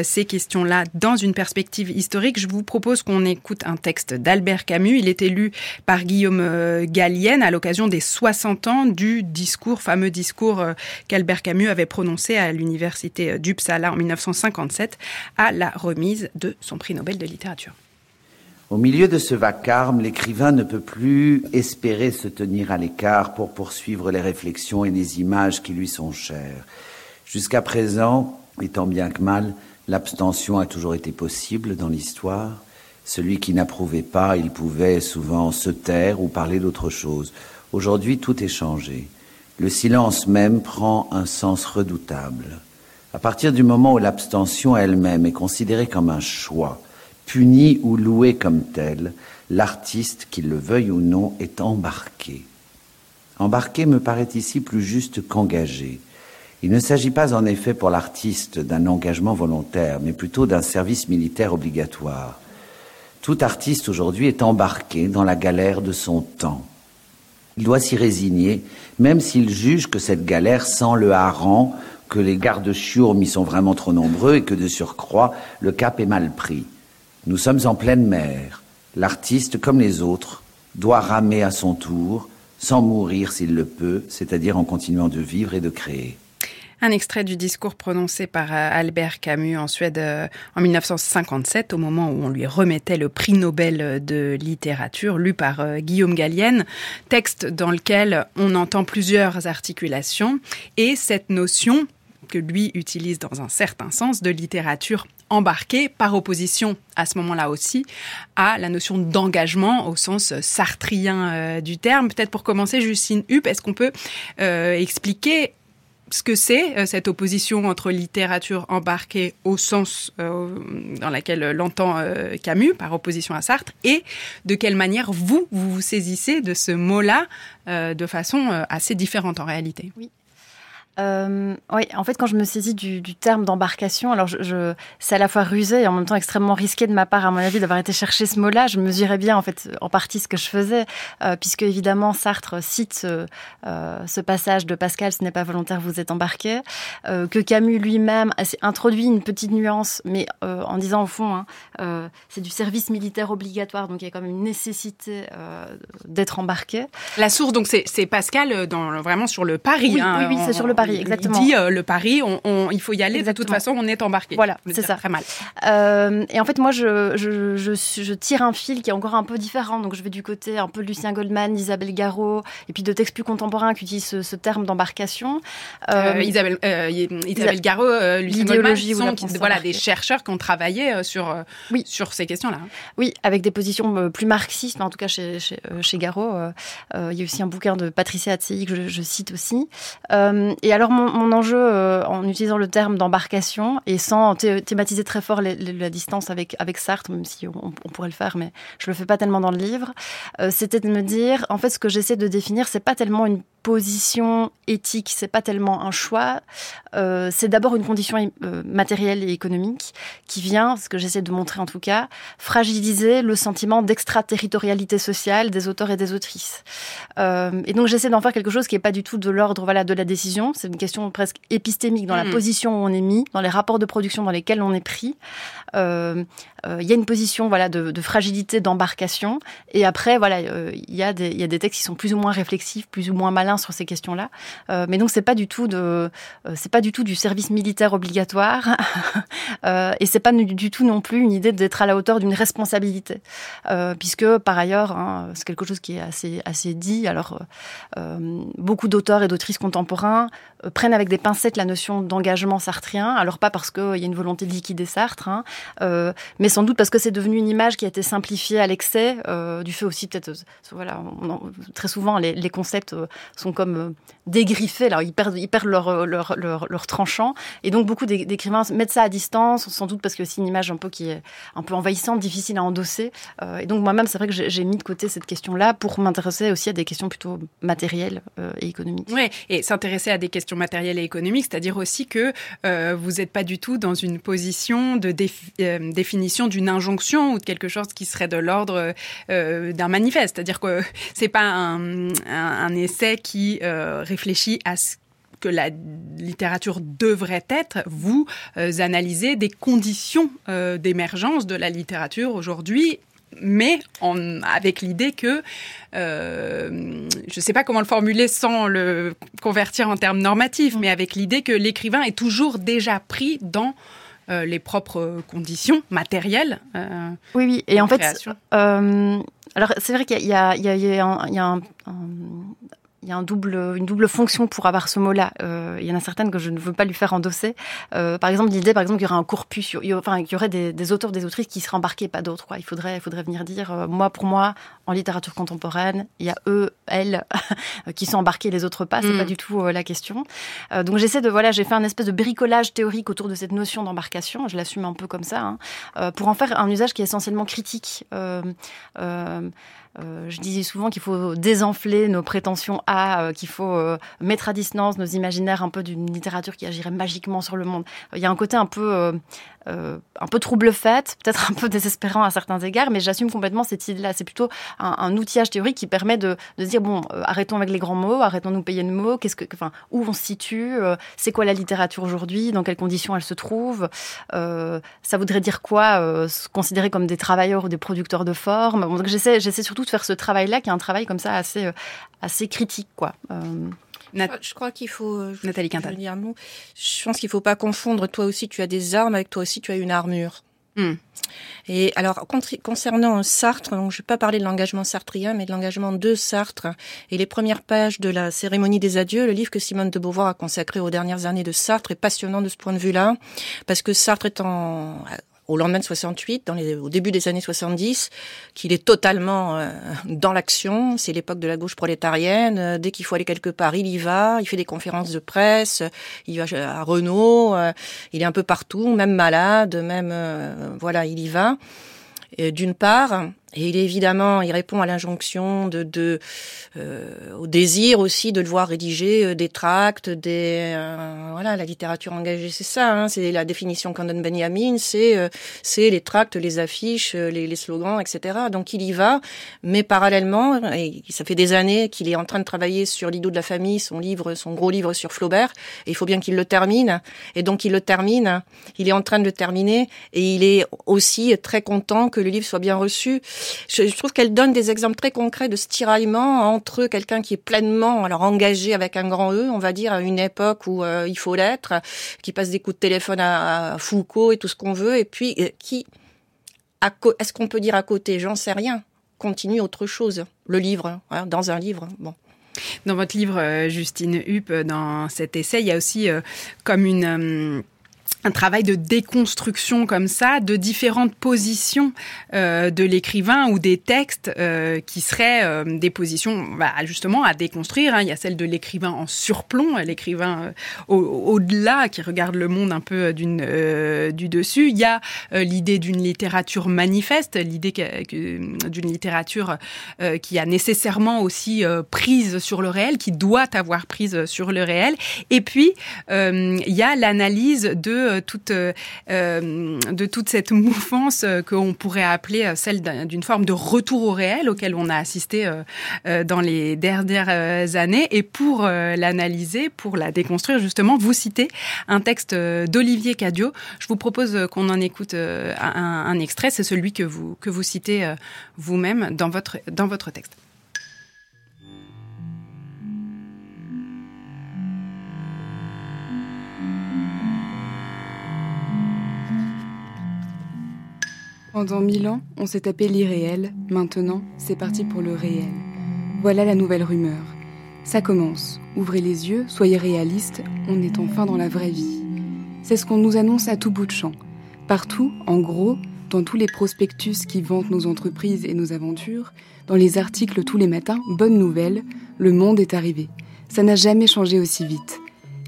ces questions-là dans une perspective historique, je vous propose qu'on écoute un texte d'Albert Camus. Il est élu par Guillaume Gallienne à l'occasion des 60 ans du discours, fameux discours qu'Albert Camus avait prononcé à l'université d'Uppsala en 1957 à la remise de son prix Nobel de littérature. Au milieu de ce vacarme, l'écrivain ne peut plus espérer se tenir à l'écart pour poursuivre les réflexions et les images qui lui sont chères. Jusqu'à présent, étant bien que mal, l'abstention a toujours été possible dans l'histoire. Celui qui n'approuvait pas, il pouvait souvent se taire ou parler d'autre chose. Aujourd'hui, tout est changé. Le silence même prend un sens redoutable. À partir du moment où l'abstention elle-même est considérée comme un choix, puni ou loué comme tel, l'artiste, qu'il le veuille ou non, est embarqué. Embarqué me paraît ici plus juste qu'engagé. Il ne s'agit pas en effet pour l'artiste d'un engagement volontaire, mais plutôt d'un service militaire obligatoire. Tout artiste aujourd'hui est embarqué dans la galère de son temps. Il doit s'y résigner, même s'il juge que cette galère sent le hareng, que les gardes-chiourmes y sont vraiment trop nombreux et que de surcroît, le cap est mal pris. Nous sommes en pleine mer. L'artiste, comme les autres, doit ramer à son tour, sans mourir s'il le peut, c'est-à-dire en continuant de vivre et de créer. Un extrait du discours prononcé par euh, Albert Camus en Suède euh, en 1957, au moment où on lui remettait le prix Nobel de littérature, lu par euh, Guillaume Gallienne, texte dans lequel on entend plusieurs articulations et cette notion que lui utilise dans un certain sens de littérature embarquée par opposition à ce moment-là aussi à la notion d'engagement au sens sartrien du terme. Peut-être pour commencer, Justine Hupp, est-ce qu'on peut expliquer ce que c'est euh, cette opposition entre littérature embarquée au sens euh, dans laquelle l'entend euh, Camus par opposition à Sartre et de quelle manière vous vous, vous saisissez de ce mot-là de façon assez différente en réalité? Oui. Euh, oui, en fait, quand je me saisis du, terme d'embarcation, alors je, c'est à la fois rusé et en même temps extrêmement risqué de ma part, à mon avis, d'avoir été chercher ce mot-là. Je mesurais bien, en fait, en partie ce que je faisais, euh, puisque évidemment Sartre cite euh, ce passage de Pascal, ce n'est pas volontaire, vous êtes embarqué, que Camus lui-même a introduit une petite nuance, mais en disant au fond, hein, c'est du service militaire obligatoire, donc il y a quand même une nécessité d'être embarqué. La source, donc c'est Pascal dans, vraiment sur le pari. Oui, hein, oui, oui c'est sur le pari exactement. Il dit euh, le pari, on, il faut y aller. De toute façon, on est embarqué. Voilà, c'est ça. Très mal. Euh, et en fait, moi, je, je, je, tire un fil qui est encore un peu différent. Donc, je vais du côté un peu Lucien Goldman, Isabelle Garot, et puis de textes plus contemporains qui utilisent ce, terme d'embarcation. Euh, Isabelle, Isabelle Garot, Lucien Goldman sont voilà, des chercheurs qui ont travaillé sur, oui. sur ces questions-là. Oui, avec des positions plus marxistes, en tout cas chez, chez, chez Garot. il y a aussi un bouquin de Patricia Atzei que je, cite aussi. et alors mon, enjeu euh, en utilisant le terme d'embarcation et sans thématiser très fort la distance avec, Sartre, même si on, pourrait le faire, mais je le fais pas tellement dans le livre, euh, c'était de me dire, en fait, ce que j'essaie de définir, c'est pas tellement une position éthique, c'est pas tellement un choix, euh, c'est d'abord une condition matérielle et économique qui vient, ce que j'essaie de montrer en tout cas, fragiliser le sentiment d'extraterritorialité sociale des auteurs et des autrices. Et donc j'essaie d'en faire quelque chose qui n'est pas du tout de l'ordre voilà de la décision, c'est une question presque épistémique dans la mmh. position où on est mis, dans les rapports de production dans lesquels on est pris. Euh, euh, il y a une position voilà de, fragilité d'embarcation. Et après voilà il y a des il y a des textes qui sont plus ou moins réflexifs plus ou moins malins sur ces questions-là. Mais donc c'est pas du tout de c'est pas du tout du service militaire obligatoire. Et c'est pas du tout non plus une idée d'être à la hauteur d'une responsabilité. Puisque par ailleurs hein, c'est quelque chose qui est assez assez dit. Alors beaucoup d'auteurs et d'autrices contemporains prennent avec des pincettes la notion d'engagement sartrien. Alors pas parce qu'il y a une volonté de liquider Sartre hein, mais sans doute parce que c'est devenu une image qui a été simplifiée à l'excès, euh, du fait aussi peut-être, euh, voilà, très souvent les, concepts euh, sont comme dégriffés, alors ils perdent, ils perdent leur, leur, leur, tranchant, et donc beaucoup d'écrivains mettent ça à distance, sans doute parce que c'est une image un peu qui est un peu envahissante, difficile à endosser, et donc moi-même c'est vrai que j'ai mis de côté cette question-là pour m'intéresser aussi à des questions plutôt matérielles et économiques. Oui, et s'intéresser à des questions matérielles et économiques, c'est-à-dire aussi que vous n'êtes pas du tout dans une position de définition d'une injonction ou de quelque chose qui serait de l'ordre euh, d'un manifeste. C'est-à-dire que c'est pas un, essai qui euh, réfléchit à ce que la littérature devrait être, vous euh, analysez des conditions d'émergence de la littérature aujourd'hui mais avec l'idée que, je ne sais pas comment le formuler sans le convertir en termes normatifs, mais avec l'idée que l'écrivain est toujours déjà pris dans euh, les propres conditions matérielles. Euh, oui, oui. Et en fait, euh, alors c'est vrai qu'il y a, il y a, il y a, un, il y a un double, une double fonction pour avoir ce mot-là. Euh, il y en a certaines que je ne veux pas lui faire endosser. Euh, par exemple, l'idée, par exemple, qu'il y aurait un corpus, il y, enfin, qu'il y aurait des, des, auteurs, des autrices qui seraient embarqués, pas d'autres. Quoi. Il faudrait, il faudrait venir dire, euh, moi, pour moi, en littérature contemporaine, il y a eux, elles, qui sont embarqués, les autres pas. C'est pas mm. du tout euh, la question. Euh, donc j'essaie de, voilà, j'ai fait un espèce de bricolage théorique autour de cette notion d'embarcation. Je l'assume un peu comme ça, hein, euh, pour en faire un usage qui est essentiellement critique. Euh, je disais souvent qu'il faut désenfler nos prétentions à, euh, qu'il faut euh, mettre à distance nos imaginaires un peu d'une littérature qui agirait magiquement sur le monde. Il y a un côté un peu, un peu trouble fait, peut-être un peu désespérant à certains égards, mais j'assume complètement cette idée-là. C'est plutôt un, outillage théorique qui permet de, de dire bon, arrêtons avec les grands mots, arrêtons de nous payer de mots. Qu'est-ce que, enfin, où on se situe C'est quoi la littérature aujourd'hui Dans quelles conditions elle se trouve Ça voudrait dire quoi Se considérer comme des travailleurs ou des producteurs de formes. donc j'essaie, j'essaie surtout faire ce travail-là, qui est un travail comme ça assez, euh, assez critique, quoi. Euh, je crois qu'il faut. Euh, Nathalie Quintal. Je, je pense qu'il faut pas confondre. Toi aussi, tu as des armes. Avec toi aussi, tu as une armure. Hmm. Et alors, concernant Sartre, donc je vais pas parler de l'engagement sartrien, mais de l'engagement de Sartre et les premières pages de la cérémonie des adieux, le livre que Simone de Beauvoir a consacré aux dernières années de Sartre est passionnant de ce point de vue-là, parce que Sartre est en, au lendemain de 68, dans les, au début des années 70, qu'il est totalement euh, dans l'action. C'est l'époque de la gauche prolétarienne. Euh, dès qu'il faut aller quelque part, il y va. Il fait des conférences de presse. Il va à Renault. Euh, il est un peu partout, même malade, même voilà, il y va. D'une part, et il évidemment, il répond à l'injonction de, de euh, au désir aussi de le voir rédiger euh, des tracts, des euh, voilà, la littérature engagée, c'est ça, hein, c'est la définition qu'en donne Benjamin, c'est euh, c'est les tracts, les affiches, les, les, slogans, etc. Donc il y va, mais parallèlement, et ça fait des années qu'il est en train de travailler sur l'ido de la famille, son livre, son gros livre sur Flaubert, et il faut bien qu'il le termine, et donc il le termine, il est en train de le terminer, et il est aussi très content que le livre soit bien reçu. Je, trouve qu'elle donne des exemples très concrets de ce tiraillement entre quelqu'un qui est pleinement alors engagé avec un grand E, on va dire, à une époque où euh, il faut l'être, qui passe des coups de téléphone à, Foucault et tout ce qu'on veut, et puis euh, qui, est-ce qu'on peut dire à côté, j'en sais rien, continue autre chose, le livre, hein, dans un livre, bon. Dans votre livre, euh, Justine Hupp, dans cet essai, il y a aussi comme une un travail de déconstruction comme ça de différentes positions euh, de l'écrivain ou des textes euh, qui seraient euh, des positions bah, justement à déconstruire. Hein. Il y a celle de l'écrivain en surplomb, l'écrivain au-delà qui regarde le monde un peu d'une du dessus. Il y a l'idée d'une littérature manifeste, l'idée d'une littérature qui a nécessairement aussi prise sur le réel, qui doit avoir prise sur le réel. Et puis il y a l'analyse de euh, euh, euh, de toute cette mouvance qu'on pourrait appeler celle d'une forme de retour au réel auquel on a assisté dans les dernières années. Et pour l'analyser, pour la déconstruire, justement, vous citez un texte d'Olivier Cadio. Je vous propose qu'on en écoute un, un extrait. C'est celui que vous, que vous citez vous-même dans votre, dans votre texte. Pendant mille ans, on s'est tapé l'irréel. Maintenant, c'est parti pour le réel. Voilà la nouvelle rumeur. Ça commence. Ouvrez les yeux, soyez réalistes, on est enfin dans la vraie vie. C'est ce qu'on nous annonce à tout bout de champ. Partout, en gros, dans tous les prospectus qui vantent nos entreprises et nos aventures, dans les articles tous les matins, bonne nouvelle, le monde est arrivé. Ça n'a jamais changé aussi vite.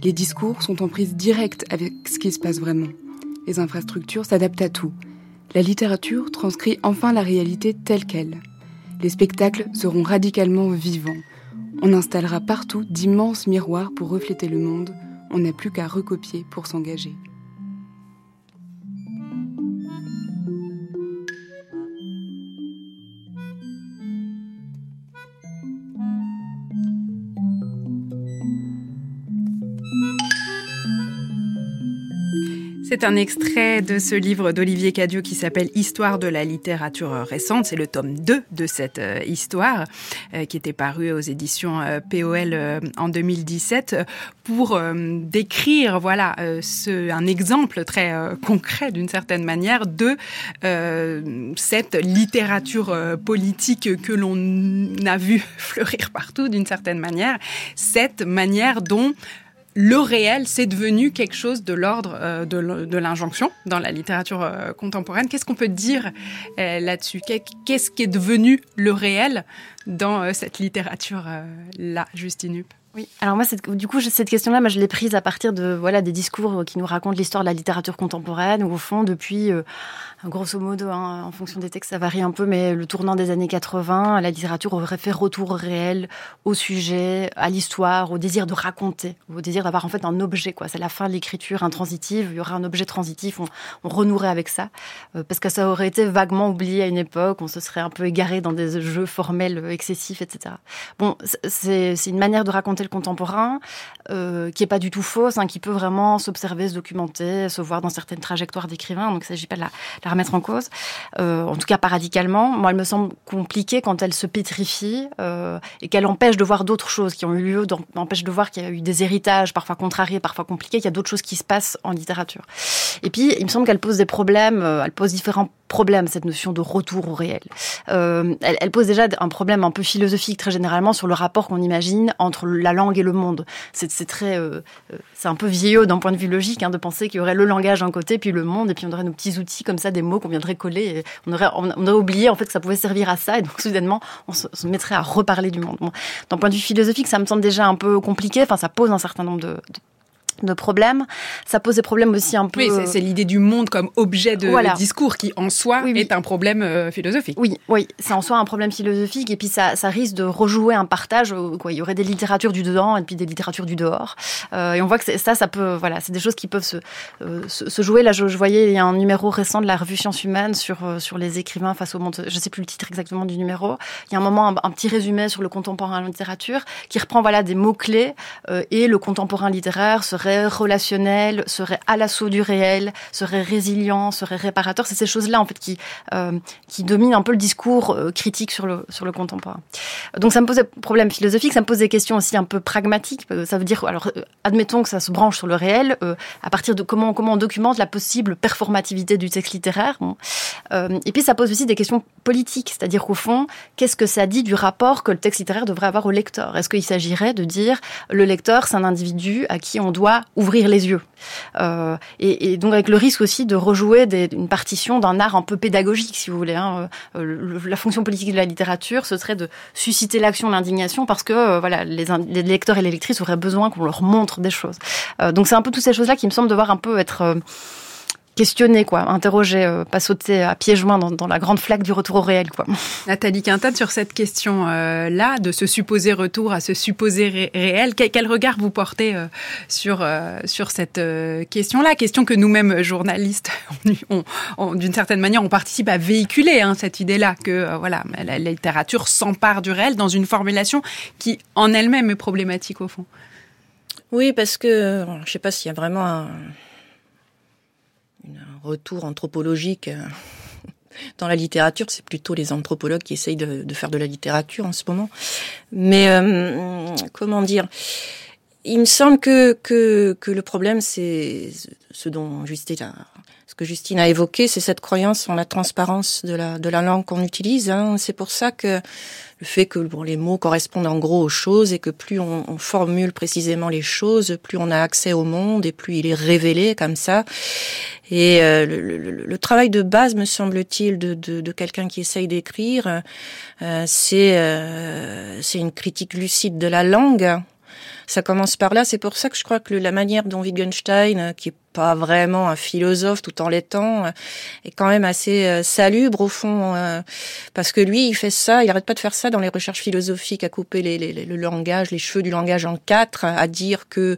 Les discours sont en prise directe avec ce qui se passe vraiment. Les infrastructures s'adaptent à tout la littérature transcrit enfin la réalité telle qu'elle. Les spectacles seront radicalement vivants. On installera partout d'immenses miroirs pour refléter le monde. On n'a plus qu'à recopier pour s'engager. C'est un extrait de ce livre d'Olivier Cadio qui s'appelle Histoire de la littérature récente. C'est le tome 2 de cette euh, histoire euh, qui était paru aux éditions euh, POL en 2017 pour décrire voilà un exemple très concret d'une certaine manière de cette littérature politique que l'on a vu fleurir partout d'une certaine manière, cette manière dont le réel, c'est devenu quelque chose de l'ordre euh, de l'injonction dans la littérature euh, contemporaine. Qu'est-ce qu'on peut dire euh, là-dessus? Qu'est-ce qui est devenu le réel dans cette littérature-là, Justine Hupp? Oui. Alors moi, du coup, cette question-là, je l'ai prise à partir de voilà des discours qui nous racontent l'histoire de la littérature contemporaine, où au fond, depuis grosso modo, hein, en fonction des textes, ça varie un peu, mais le tournant des années 80, la littérature aurait fait retour réel au sujet, à l'histoire, au désir de raconter, au désir d'avoir en fait un objet. quoi. C'est la fin de l'écriture intransitive, il y aurait un objet transitif, on, on renouerait avec ça, euh, parce que ça aurait été vaguement oublié à une époque, on se serait un peu égaré dans des jeux formels excessifs, etc. Bon, c'est une manière de raconter le contemporain euh, qui est pas du tout fausse, hein, qui peut vraiment s'observer, se documenter, se voir dans certaines trajectoires d'écrivains, donc il ne s'agit pas de la, remettre en cause, euh, en tout cas pas radicalement. Moi, elle me semble compliquée quand elle se pétrifie euh, et qu'elle empêche de voir d'autres choses qui ont eu lieu, empêche de voir qu'il y a eu des héritages parfois contrariés, parfois compliqués, qu'il y a d'autres choses qui se passent en littérature. Et puis, il me semble qu'elle pose des problèmes, elle pose différents problème, cette notion de retour au réel. Euh, elle, pose déjà un problème un peu philosophique, très généralement, sur le rapport qu'on imagine entre la langue et le monde. C'est très, euh, euh, c'est un peu vieillot d'un point de vue logique, hein, de penser qu'il y aurait le langage d'un côté, puis le monde, et puis on aurait nos petits outils comme ça, des mots qu'on viendrait coller. On aurait, on, aurait oublié en fait que ça pouvait servir à ça, et donc soudainement, on se, mettrait à reparler du monde. D'un point de vue philosophique, ça me semble déjà un peu compliqué. Enfin, ça pose un certain nombre de, de de problèmes. Ça pose des problèmes aussi un peu. Oui, c'est l'idée du monde comme objet de discours qui en soi est un problème euh, philosophique. Oui, oui, c'est en soi un problème philosophique et puis ça, ça risque de rejouer un partage. Quoi. Il y aurait des littératures du dedans et puis des littératures du dehors. Euh, et on voit que ça, ça peut, voilà, c'est des choses qui peuvent se, euh, se, jouer. Là, je, voyais il y a un numéro récent de la revue Sciences Humaines sur sur les écrivains face au monde. Je sais plus le titre exactement du numéro. Il y a un moment un, petit résumé sur le contemporain littérature qui reprend voilà des mots clés et le contemporain littéraire serait relationnel, serait à l'assaut du réel, serait résilient, serait réparateur. C'est ces choses-là en fait qui euh, qui dominent un peu le discours euh, critique sur le sur le contemporain. Donc ça me pose des problèmes philosophiques, ça me pose des questions aussi un peu pragmatiques. Ça veut dire alors euh, admettons que ça se branche sur le réel à partir de comment comment on documente la possible performativité du texte littéraire. et puis ça pose aussi des questions politiques, c'est-à-dire qu'au fond, qu'est-ce que ça dit du rapport que le texte littéraire devrait avoir au lecteur? Est-ce qu'il s'agirait de dire le lecteur c'est un individu à qui on doit ouvrir les yeux. Euh, et, donc avec le risque aussi de rejouer une partition d'un art un peu pédagogique, si vous voulez. Hein. Euh, la fonction politique de la littérature, ce serait de susciter l'action, l'indignation, parce que euh, voilà, les, lecteurs et les lectrices auraient besoin qu'on leur montre des choses. donc c'est un peu toutes ces choses-là qui me semblent devoir un peu être questionner, quoi, interroger, euh, pas sauter à pieds joints dans, la grande flaque du retour au réel, quoi. Nathalie Quintane, sur cette question-là, de ce supposé retour à ce supposé réel, quel, regard vous portez euh, sur, euh, sur cette question-là? Question que nous-mêmes, journalistes, d'une certaine manière, on participe à véhiculer hein, cette idée-là, que voilà, la, la littérature s'empare du réel dans une formulation qui, en elle-même, est problématique au fond. Oui, parce que je sais pas s'il y a vraiment un retour anthropologique euh, dans la littérature. C'est plutôt les anthropologues qui essayent de, faire de la littérature en ce moment. Mais euh, comment dire Il me semble que, que, que le problème, c'est ce dont Justine a, ce que Justine a évoqué, c'est cette croyance en la transparence de la, de la langue qu'on utilise. Hein. C'est pour ça que le fait que bon, les mots correspondent en gros aux choses et que plus on, on, formule précisément les choses, plus on a accès au monde et plus il est révélé comme ça. Et euh, le, le, le, travail de base, me semble-t-il, de, de, de quelqu'un qui essaye d'écrire, euh, c'est euh, c'est une critique lucide de la langue ça commence par là. C'est pour ça que je crois que la manière dont Wittgenstein, euh, qui est pas vraiment un philosophe tout en l'étant, euh, est quand même assez euh, salubre au fond, parce que lui, il fait ça, il arrête pas de faire ça dans les recherches philosophiques, à couper le langage, les cheveux du langage en quatre, à dire que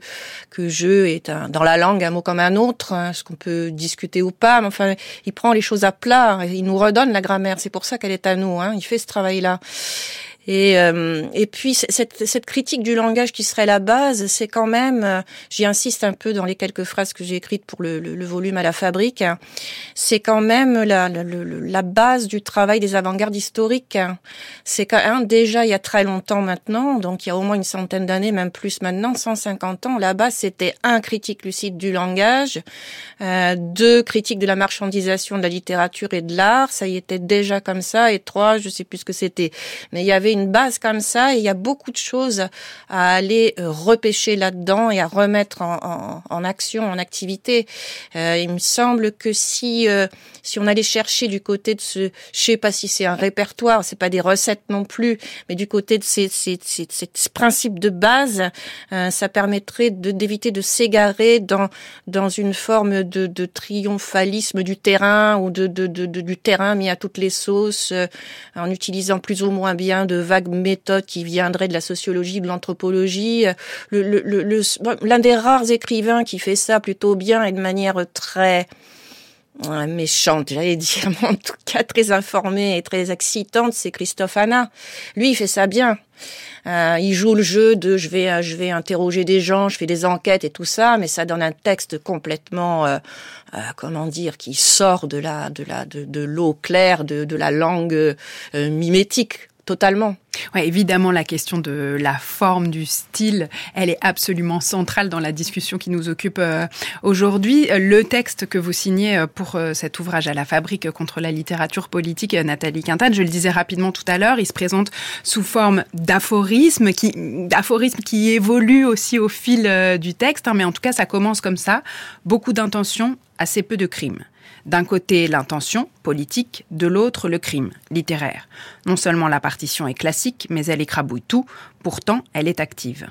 que je est un, dans la langue un mot comme un autre, hein, ce qu'on peut discuter ou pas, mais enfin, il prend les choses à plat, il nous redonne la grammaire. C'est pour ça qu'elle est à nous. Hein, il fait ce travail-là. Et, euh, et puis cette, cette, critique du langage qui serait la base, c'est quand même, euh, j'y insiste un peu dans les quelques phrases que j'ai écrites pour le, le, volume à la fabrique, hein, c'est quand même la, la, la, base du travail des avant-gardes historiques. Hein. C'est quand même déjà il y a très longtemps maintenant, donc il y a au moins une centaine d'années, même plus maintenant, 150 ans, la base c'était un critique lucide du langage, euh, deux critique de la marchandisation de la littérature et de l'art, ça y était déjà comme ça, et trois, je sais plus ce que c'était, mais il y avait une base comme ça il y a beaucoup de choses à aller euh, repêcher là-dedans et à remettre en, action, en activité. Euh, il me semble que si euh, si on allait chercher du côté de ce, je sais pas si c'est un répertoire, c'est pas des recettes non plus, mais du côté de ces, ces, ces, principes de base, ça permettrait d'éviter de, s'égarer dans dans une forme de, triomphalisme du terrain ou de, de, du terrain mis à toutes les sauces, en utilisant plus ou moins bien de vagues méthode qui viendrait de la sociologie, de l'anthropologie. L'un des rares écrivains qui fait ça plutôt bien et de manière très méchante, j'allais dire, mais en tout cas très informée et très excitante, c'est Christophe Anna. Lui, il fait ça bien. Euh, il joue le jeu de je vais je vais interroger des gens, je fais des enquêtes et tout ça, mais ça donne un texte complètement euh, euh, comment dire qui sort de la de la de, l'eau claire de, la langue euh, mimétique totalement. Ouais, évidemment, la question de la forme, du style, elle est absolument centrale dans la discussion qui nous occupe euh, aujourd'hui. Le texte que vous signez euh, pour euh, cet ouvrage à la fabrique contre la littérature politique, Nathalie Quintane, je le disais rapidement tout à l'heure, il se présente sous forme d'aphorisme qui, d'aphorisme qui évolue aussi au fil du texte, hein, mais en tout cas, ça commence comme ça. Beaucoup d'intentions, assez peu de crimes. D'un côté l'intention, politique, de l'autre le crime, littéraire. Non seulement la partition est classique, mais elle écrabouille tout, pourtant elle est active.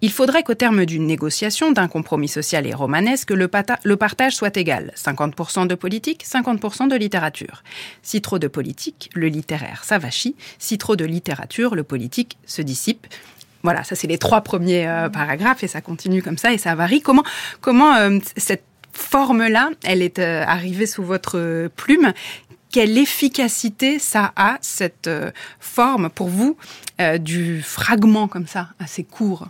Il faudrait qu'au terme d'une négociation, d'un compromis social et romanesque, le, le partage soit égal. 50% de politique, 50% de littérature. Si trop de politique, le littéraire s'avachit. Si trop de littérature, le politique se dissipe. Voilà, ça c'est les trois premiers euh, paragraphes et ça continue comme ça et ça varie. Comment, comment euh, cette forme-là, elle est euh, arrivée sous votre euh, plume. Quelle efficacité ça a, cette euh, forme, pour vous, du fragment comme ça, assez court?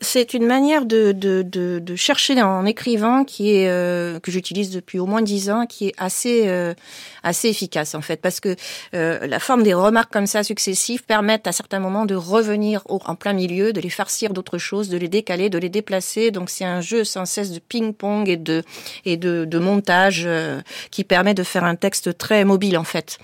C'est une manière de, de, de, de, chercher en écrivant qui est euh, que j'utilise depuis au moins dix ans, qui est assez euh, assez efficace en fait, parce que euh, la forme des remarques comme ça successives permettent à certains moments de revenir au, en plein milieu, de les farcir d'autres choses, de les décaler, de les déplacer. Donc c'est un jeu sans cesse de ping-pong et de et de, de montage qui permet de faire un texte très mobile en fait.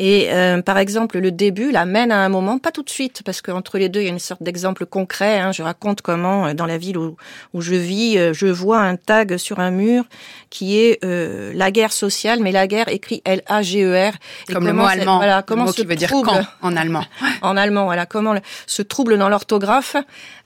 Et euh, par exemple, le début l'amène à un moment, pas tout de suite, parce qu'entre les deux, il y a une sorte d'exemple concret. Hein. Je raconte comment, euh, dans la ville où, où, je vis, euh, je vois un tag sur un mur qui est euh, la guerre sociale, mais la guerre écrit L-A-G-E-R. Comme le mot allemand, voilà, comment le mot qui veut dire quand en allemand. en allemand, voilà, comment ce trouble dans l'orthographe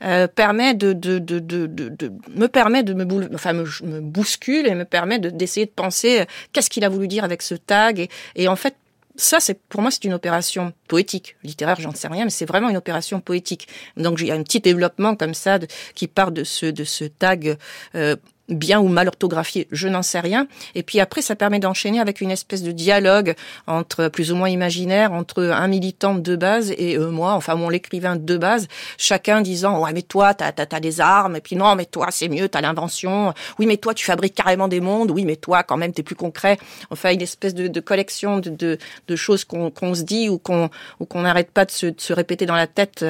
euh, permet de, de, de, de, de, me permet de me, enfin, me, me bouscule et me permet d'essayer de, de penser qu'est-ce qu'il a voulu dire avec ce tag et, et en fait ça, c'est pour moi, c'est une opération poétique, littéraire, j'en sais rien, mais c'est vraiment une opération poétique. Donc il y a un petit développement comme ça qui part de ce de ce tag euh, bien ou mal orthographié, je n'en sais rien. Et puis après, ça permet d'enchaîner avec une espèce de dialogue entre plus ou moins imaginaire entre un militant de base et euh, moi, enfin mon l'écrivain de base, chacun disant ouais mais toi t'as as, des armes et puis non mais toi c'est mieux t'as l'invention, oui mais toi tu fabriques carrément des mondes, oui mais toi quand même t'es plus concret. Enfin une espèce de, de collection de, de, de choses qu'on se dit ou qu'on ou qu'on n'arrête pas de se, de se répéter dans la tête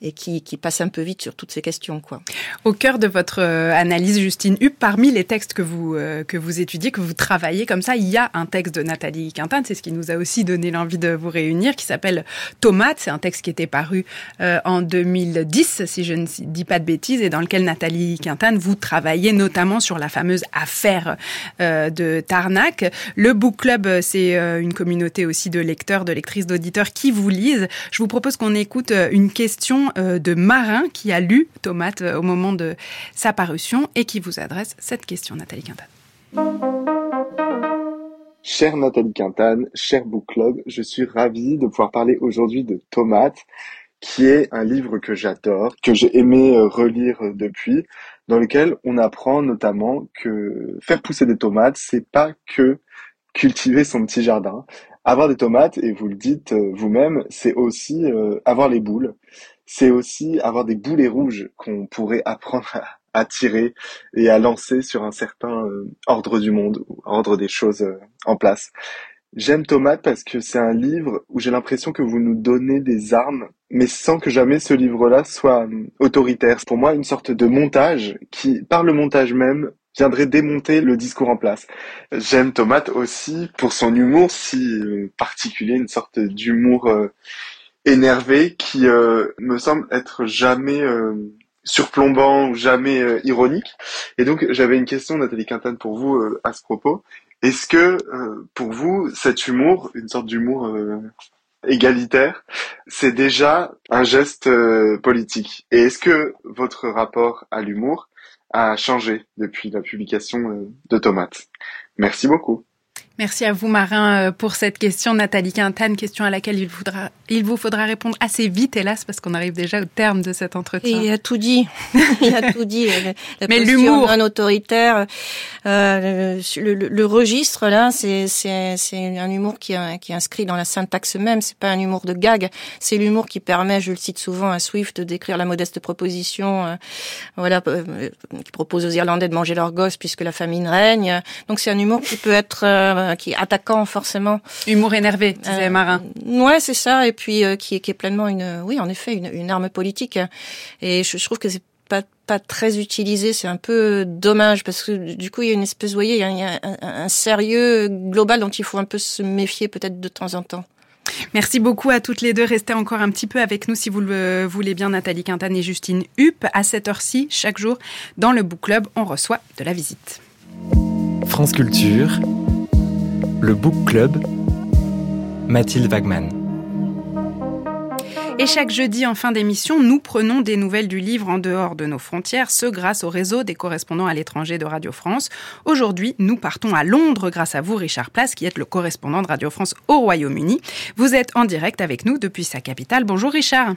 et qui, passe un peu vite sur toutes ces questions. Au cœur de votre euh, analyse, Justine Hupp, parmi les textes que vous, euh, que vous étudiez, que vous travaillez comme ça, il y a un texte de Nathalie Quintane, c'est ce qui nous a aussi donné l'envie de vous réunir, qui s'appelle Tomate. C'est un texte qui était paru euh, en 2010, si je ne dis pas de bêtises, et dans lequel Nathalie Quintane, vous travaillez notamment sur la fameuse affaire de Tarnac. Le Book Club, c'est une communauté aussi de lecteurs, de lectrices, d'auditeurs qui vous lisent. Je vous propose qu'on écoute une question euh, de Marin qui a lu Tomate euh, au moment de sa parution et qui vous adresse cette question, Nathalie Quintane. Chère Nathalie Quintane, cher Book Club, je suis ravie de pouvoir parler aujourd'hui de Tomate, qui est un livre que j'adore, que j'ai aimé euh, relire depuis, dans lequel on apprend notamment que faire pousser des tomates, c'est pas que cultiver son petit jardin, avoir des tomates, et vous le dites euh, vous-même, c'est aussi euh, avoir les boules. C'est aussi avoir des boulets rouges qu'on pourrait apprendre à, tirer et à lancer sur un certain euh, ordre du monde, ordre des choses en place. J'aime Tomate parce que c'est un livre où j'ai l'impression que vous nous donnez des armes, mais sans que jamais ce livre-là soit autoritaire. Pour moi, une sorte de montage qui, par le montage même, viendrait démonter le discours en place. J'aime Tomate aussi pour son humour si euh, particulier, une sorte d'humour euh, énervé qui euh, me semble être jamais surplombant ou jamais ironique. Et donc j'avais une question, Nathalie Quintane, pour vous à ce propos. Est-ce que pour vous, cet humour, une sorte d'humour égalitaire, c'est déjà un geste politique? Et est-ce que votre rapport à l'humour a changé depuis la publication euh, de Tomates. Merci beaucoup. Merci à vous, Marin, euh, pour cette question. Nathalie Quintane, question à laquelle il, faudra, il vous faudra répondre assez vite, hélas, parce qu'on arrive déjà au terme de cet entretien. il a tout dit. il a tout dit. La Mais l'humour. un autoritaire. Euh, le, le, registre, là, c'est un humour qui, qui est inscrit dans la syntaxe même. C'est pas un humour de gag. C'est l'humour qui permet, je le cite souvent à Swift, décrire la modeste proposition, euh, voilà, euh, qui propose aux Irlandais de manger leurs gosses puisque la famine règne. Donc c'est un humour qui peut être euh, qui est attaquant forcément. Humour énervé, disait euh, Marin. Ouais, c'est ça, et puis euh, qui, qui est pleinement une, oui, en effet, une, une arme politique. Et je, je trouve que c'est pas, pas très utilisé, c'est un peu dommage parce que du coup il y a une espèce, vous voyez, il y a, il y a un, un, sérieux global dont il faut un peu se méfier peut-être de temps en temps. Merci beaucoup à toutes les deux. Restez encore un petit peu avec nous si vous le voulez bien, Nathalie Quintane et Justine Hupp. À cette heure-ci, chaque jour, dans le Book Club, on reçoit de la visite. France Culture, le Book Club, Mathilde Wagman. Et chaque jeudi en fin d'émission, nous prenons des nouvelles du livre en dehors de nos frontières, ce grâce au réseau des correspondants à l'étranger de Radio France. Aujourd'hui, nous partons à Londres grâce à vous, Richard Place, qui êtes le correspondant de Radio France au Royaume-Uni. Vous êtes en direct avec nous depuis sa capitale. Bonjour Richard.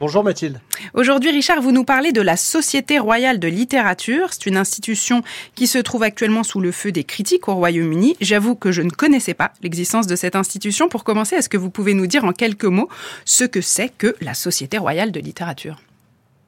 Bonjour Mathilde. Aujourd'hui, Richard, vous nous parlez de la Société royale de littérature. C'est une institution qui se trouve actuellement sous le feu des critiques au Royaume-Uni. J'avoue que je ne connaissais pas l'existence de cette institution. Pour commencer, est-ce que vous pouvez nous dire en quelques mots ce que c'est que la Société royale de littérature?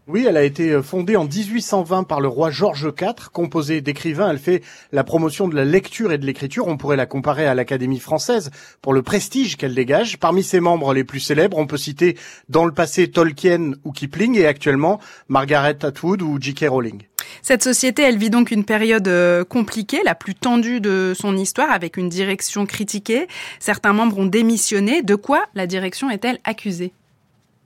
Oui, elle a été euh, fondée en 1820 par le roi George IV. Composée d'écrivains, elle fait la promotion de la lecture et de l'écriture. On pourrait la comparer à l'Académie française pour le prestige qu'elle dégage. Parmi ses membres les plus célèbres, on peut citer dans le passé Tolkien ou Kipling et actuellement Margaret Atwood ou J.K. Rowling. Cette société, elle vit donc une période euh, compliquée, la plus tendue de son histoire, avec une direction critiquée. Certains membres ont démissionné. De quoi la direction est-elle accusée?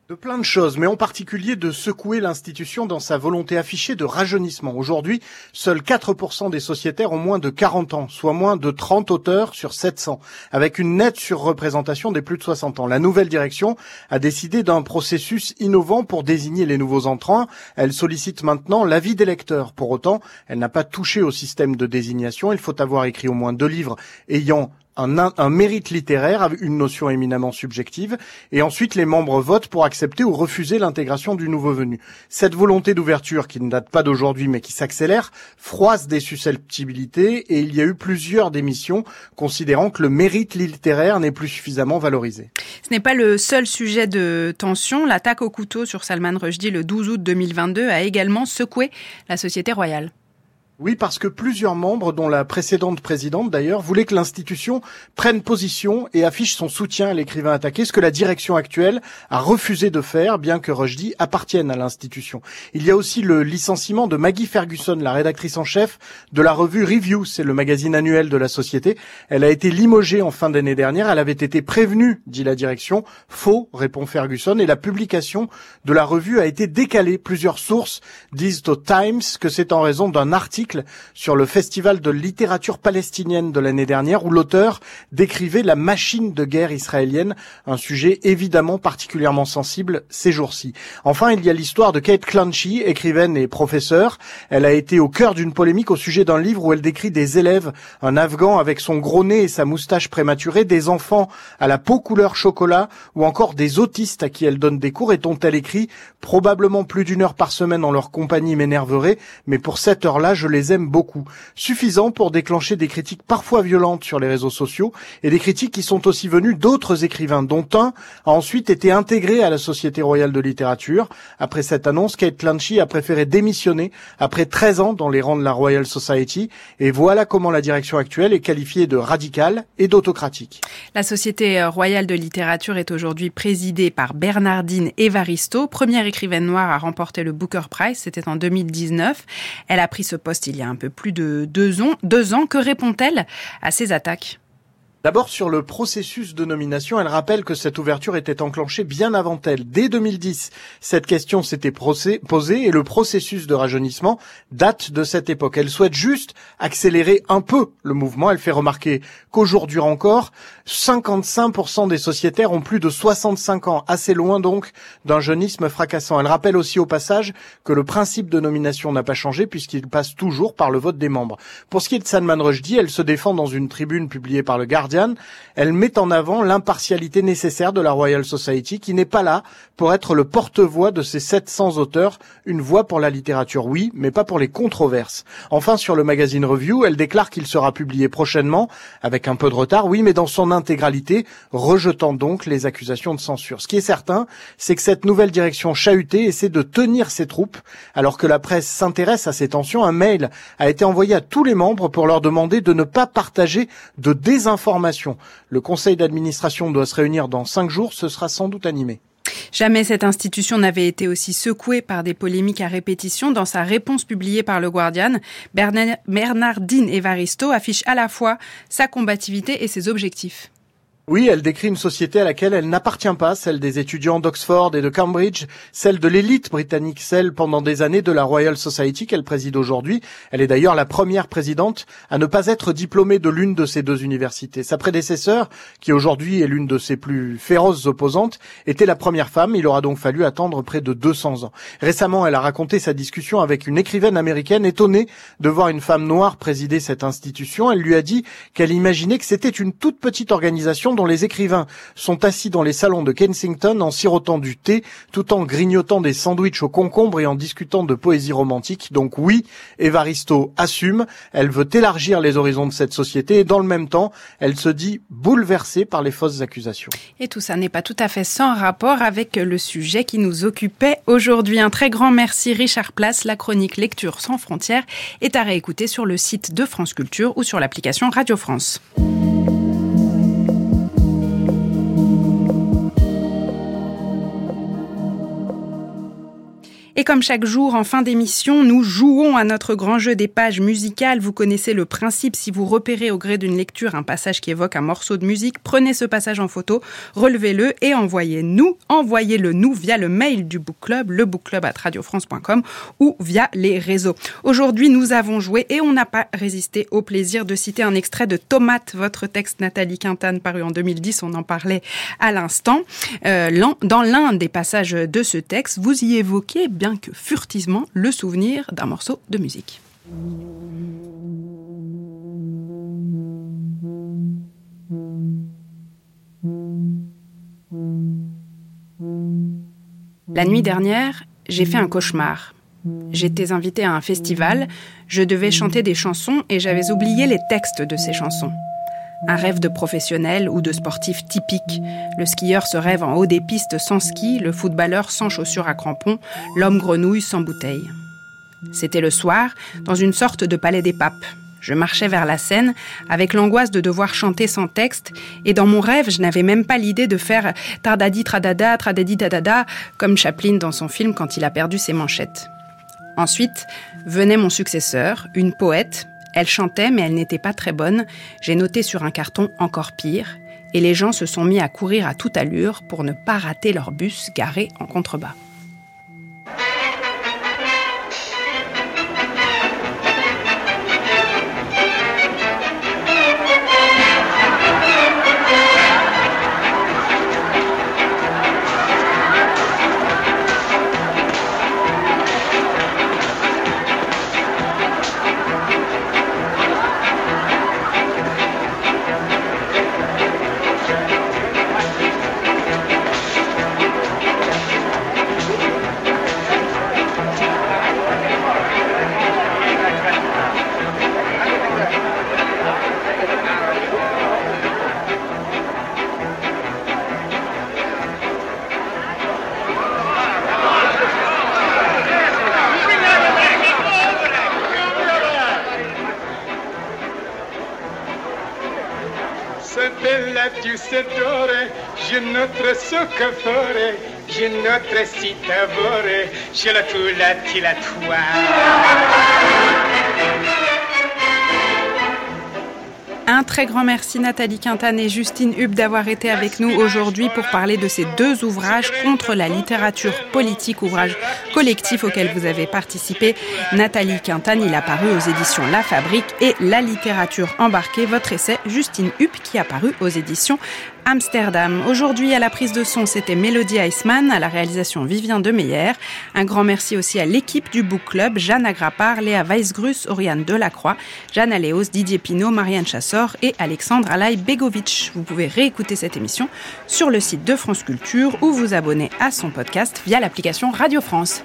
De plein de choses, mais en particulier de secouer l'institution dans sa volonté affichée de rajeunissement. Aujourd'hui, seuls 4% des sociétaires ont moins de 40 ans, soit moins de 30 auteurs sur 700, avec une nette surreprésentation des plus de 60 ans. La nouvelle direction a décidé d'un processus innovant pour désigner les nouveaux entrants. Elle sollicite maintenant l'avis des lecteurs. Pour autant, elle n'a pas touché au système de désignation. Il faut avoir écrit au moins deux livres ayant un, mérite littéraire, une notion éminemment subjective, et ensuite les membres votent pour accepter ou refuser l'intégration du nouveau venu. Cette volonté d'ouverture, qui ne date pas d'aujourd'hui mais qui s'accélère, froisse des susceptibilités, et il y a eu plusieurs démissions considérant que le mérite littéraire n'est plus suffisamment valorisé. Ce n'est pas le seul sujet de tension. L'attaque au couteau sur Salman Rushdie le 12 août 2022 a également secoué la société royale. Oui, parce que plusieurs membres, dont la précédente présidente d'ailleurs, voulaient que l'institution prenne position et affiche son soutien à l'écrivain attaqué, ce que la direction actuelle a refusé de faire, bien que Rushdie appartienne à l'institution. Il y a aussi le licenciement de Maggie Ferguson, la rédactrice en chef de la revue Review, c'est le magazine annuel de la société. Elle a été limogée en fin d'année dernière, elle avait été prévenue, dit la direction. Faux, répond Ferguson, et la publication de la revue a été décalée. Plusieurs sources disent au Times que c'est en raison d'un article sur le festival de littérature palestinienne de l'année dernière où l'auteur décrivait la machine de guerre israélienne, un sujet évidemment particulièrement sensible ces jours-ci. Enfin, il y a l'histoire de Kate Clanchy, écrivaine et professeure. Elle a été au cœur d'une polémique au sujet d'un livre où elle décrit des élèves, un Afghan avec son gros nez et sa moustache prématurée, des enfants à la peau couleur chocolat ou encore des autistes à qui elle donne des cours et dont elle écrit probablement plus d'une heure par semaine en leur compagnie m'énerverait, mais pour cette heure-là, je les aiment beaucoup. Suffisant pour déclencher des critiques parfois violentes sur les réseaux sociaux et des critiques qui sont aussi venues d'autres écrivains, dont un a ensuite été intégré à la Société royale de littérature. Après cette annonce, Kate Clanchy a préféré démissionner après 13 ans dans les rangs de la Royal Society et voilà comment la direction actuelle est qualifiée de radicale et d'autocratique. La Société royale de littérature est aujourd'hui présidée par Bernardine Evaristo, première écrivaine noire à remporter le Booker Prize, c'était en 2019. Elle a pris ce poste il y a un peu plus de deux ans. Que répond-elle à ces attaques? D'abord, sur le processus de nomination, elle rappelle que cette ouverture était enclenchée bien avant elle. Dès 2010, cette question s'était posée et le processus de rajeunissement date de cette époque. Elle souhaite juste accélérer un peu le mouvement. Elle fait remarquer qu'aujourd'hui encore, 55% des sociétaires ont plus de 65 ans, assez loin donc d'un jeunisme fracassant. Elle rappelle aussi au passage que le principe de nomination n'a pas changé puisqu'il passe toujours par le vote des membres. Pour ce qui est de Salman Rushdie, elle se défend dans une tribune publiée par le Guardian elle met en avant l'impartialité nécessaire de la Royal Society qui n'est pas là pour être le porte-voix de ces 700 auteurs, une voix pour la littérature oui, mais pas pour les controverses. Enfin, sur le magazine Review, elle déclare qu'il sera publié prochainement, avec un peu de retard, oui, mais dans son intégralité, rejetant donc les accusations de censure. Ce qui est certain, c'est que cette nouvelle direction chahutée essaie de tenir ses troupes, alors que la presse s'intéresse à ces tensions. Un mail a été envoyé à tous les membres pour leur demander de ne pas partager de désinformation le conseil d'administration doit se réunir dans cinq jours, ce sera sans doute animé. Jamais cette institution n'avait été aussi secouée par des polémiques à répétition. Dans sa réponse publiée par le Guardian, Bernardine Evaristo affiche à la fois sa combativité et ses objectifs. Oui, elle décrit une société à laquelle elle n'appartient pas, celle des étudiants d'Oxford et de Cambridge, celle de l'élite britannique, celle pendant des années de la Royal Society qu'elle préside aujourd'hui. Elle est d'ailleurs la première présidente à ne pas être diplômée de l'une de ces deux universités. Sa prédécesseur, qui aujourd'hui est l'une de ses plus féroces opposantes, était la première femme. Il aura donc fallu attendre près de 200 ans. Récemment, elle a raconté sa discussion avec une écrivaine américaine étonnée de voir une femme noire présider cette institution. Elle lui a dit qu'elle imaginait que c'était une toute petite organisation dont les écrivains sont assis dans les salons de Kensington en sirotant du thé, tout en grignotant des sandwichs au concombre et en discutant de poésie romantique. Donc oui, Evaristo assume, elle veut élargir les horizons de cette société et dans le même temps, elle se dit bouleversée par les fausses accusations. Et tout ça n'est pas tout à fait sans rapport avec le sujet qui nous occupait aujourd'hui. Un très grand merci Richard Place, la chronique Lecture sans frontières est à réécouter sur le site de France Culture ou sur l'application Radio France. Et comme chaque jour, en fin d'émission, nous jouons à notre grand jeu des pages musicales. Vous connaissez le principe. Si vous repérez au gré d'une lecture un passage qui évoque un morceau de musique, prenez ce passage en photo, relevez-le et envoyez-nous. Envoyez-le nous via le mail du book club, le book club radiofrance.com ou via les réseaux. Aujourd'hui, nous avons joué et on n'a pas résisté au plaisir de citer un extrait de Tomate, votre texte Nathalie Quintane paru en 2010. On en parlait à l'instant. Euh, dans l'un des passages de ce texte, vous y évoquez bien que furtivement le souvenir d'un morceau de musique. La nuit dernière, j'ai fait un cauchemar. J'étais invitée à un festival, je devais chanter des chansons et j'avais oublié les textes de ces chansons. Un rêve de professionnel ou de sportif typique. Le skieur se rêve en haut des pistes sans ski, le footballeur sans chaussures à crampons, l'homme grenouille sans bouteille. C'était le soir, dans une sorte de palais des papes. Je marchais vers la scène avec l'angoisse de devoir chanter sans texte, et dans mon rêve, je n'avais même pas l'idée de faire tardadi tradada, tradadi tadada, comme Chaplin dans son film quand il a perdu ses manchettes. Ensuite venait mon successeur, une poète, elle chantait, mais elle n'était pas très bonne. J'ai noté sur un carton encore pire. Et les gens se sont mis à courir à toute allure pour ne pas rater leur bus garé en contrebas. Un très grand merci Nathalie Quintane et Justine Hub d'avoir été avec nous aujourd'hui pour parler de ces deux ouvrages contre la littérature politique, ouvrage collectif auquel vous avez participé. Nathalie Quintane, il a paru aux éditions La Fabrique et La littérature embarquée, votre essai Justine Hub qui a paru aux éditions Amsterdam. Aujourd'hui, à la prise de son, c'était Mélodie Eisman, à la réalisation Vivien Demeyer. Un grand merci aussi à l'équipe du Book Club, Jeanne Agrapar, Léa Weisgrus, Oriane Delacroix, Jeanne Aléos, Didier Pinault, Marianne Chassor et Alexandre Alaï Begovic. Vous pouvez réécouter cette émission sur le site de France Culture ou vous abonner à son podcast via l'application Radio France.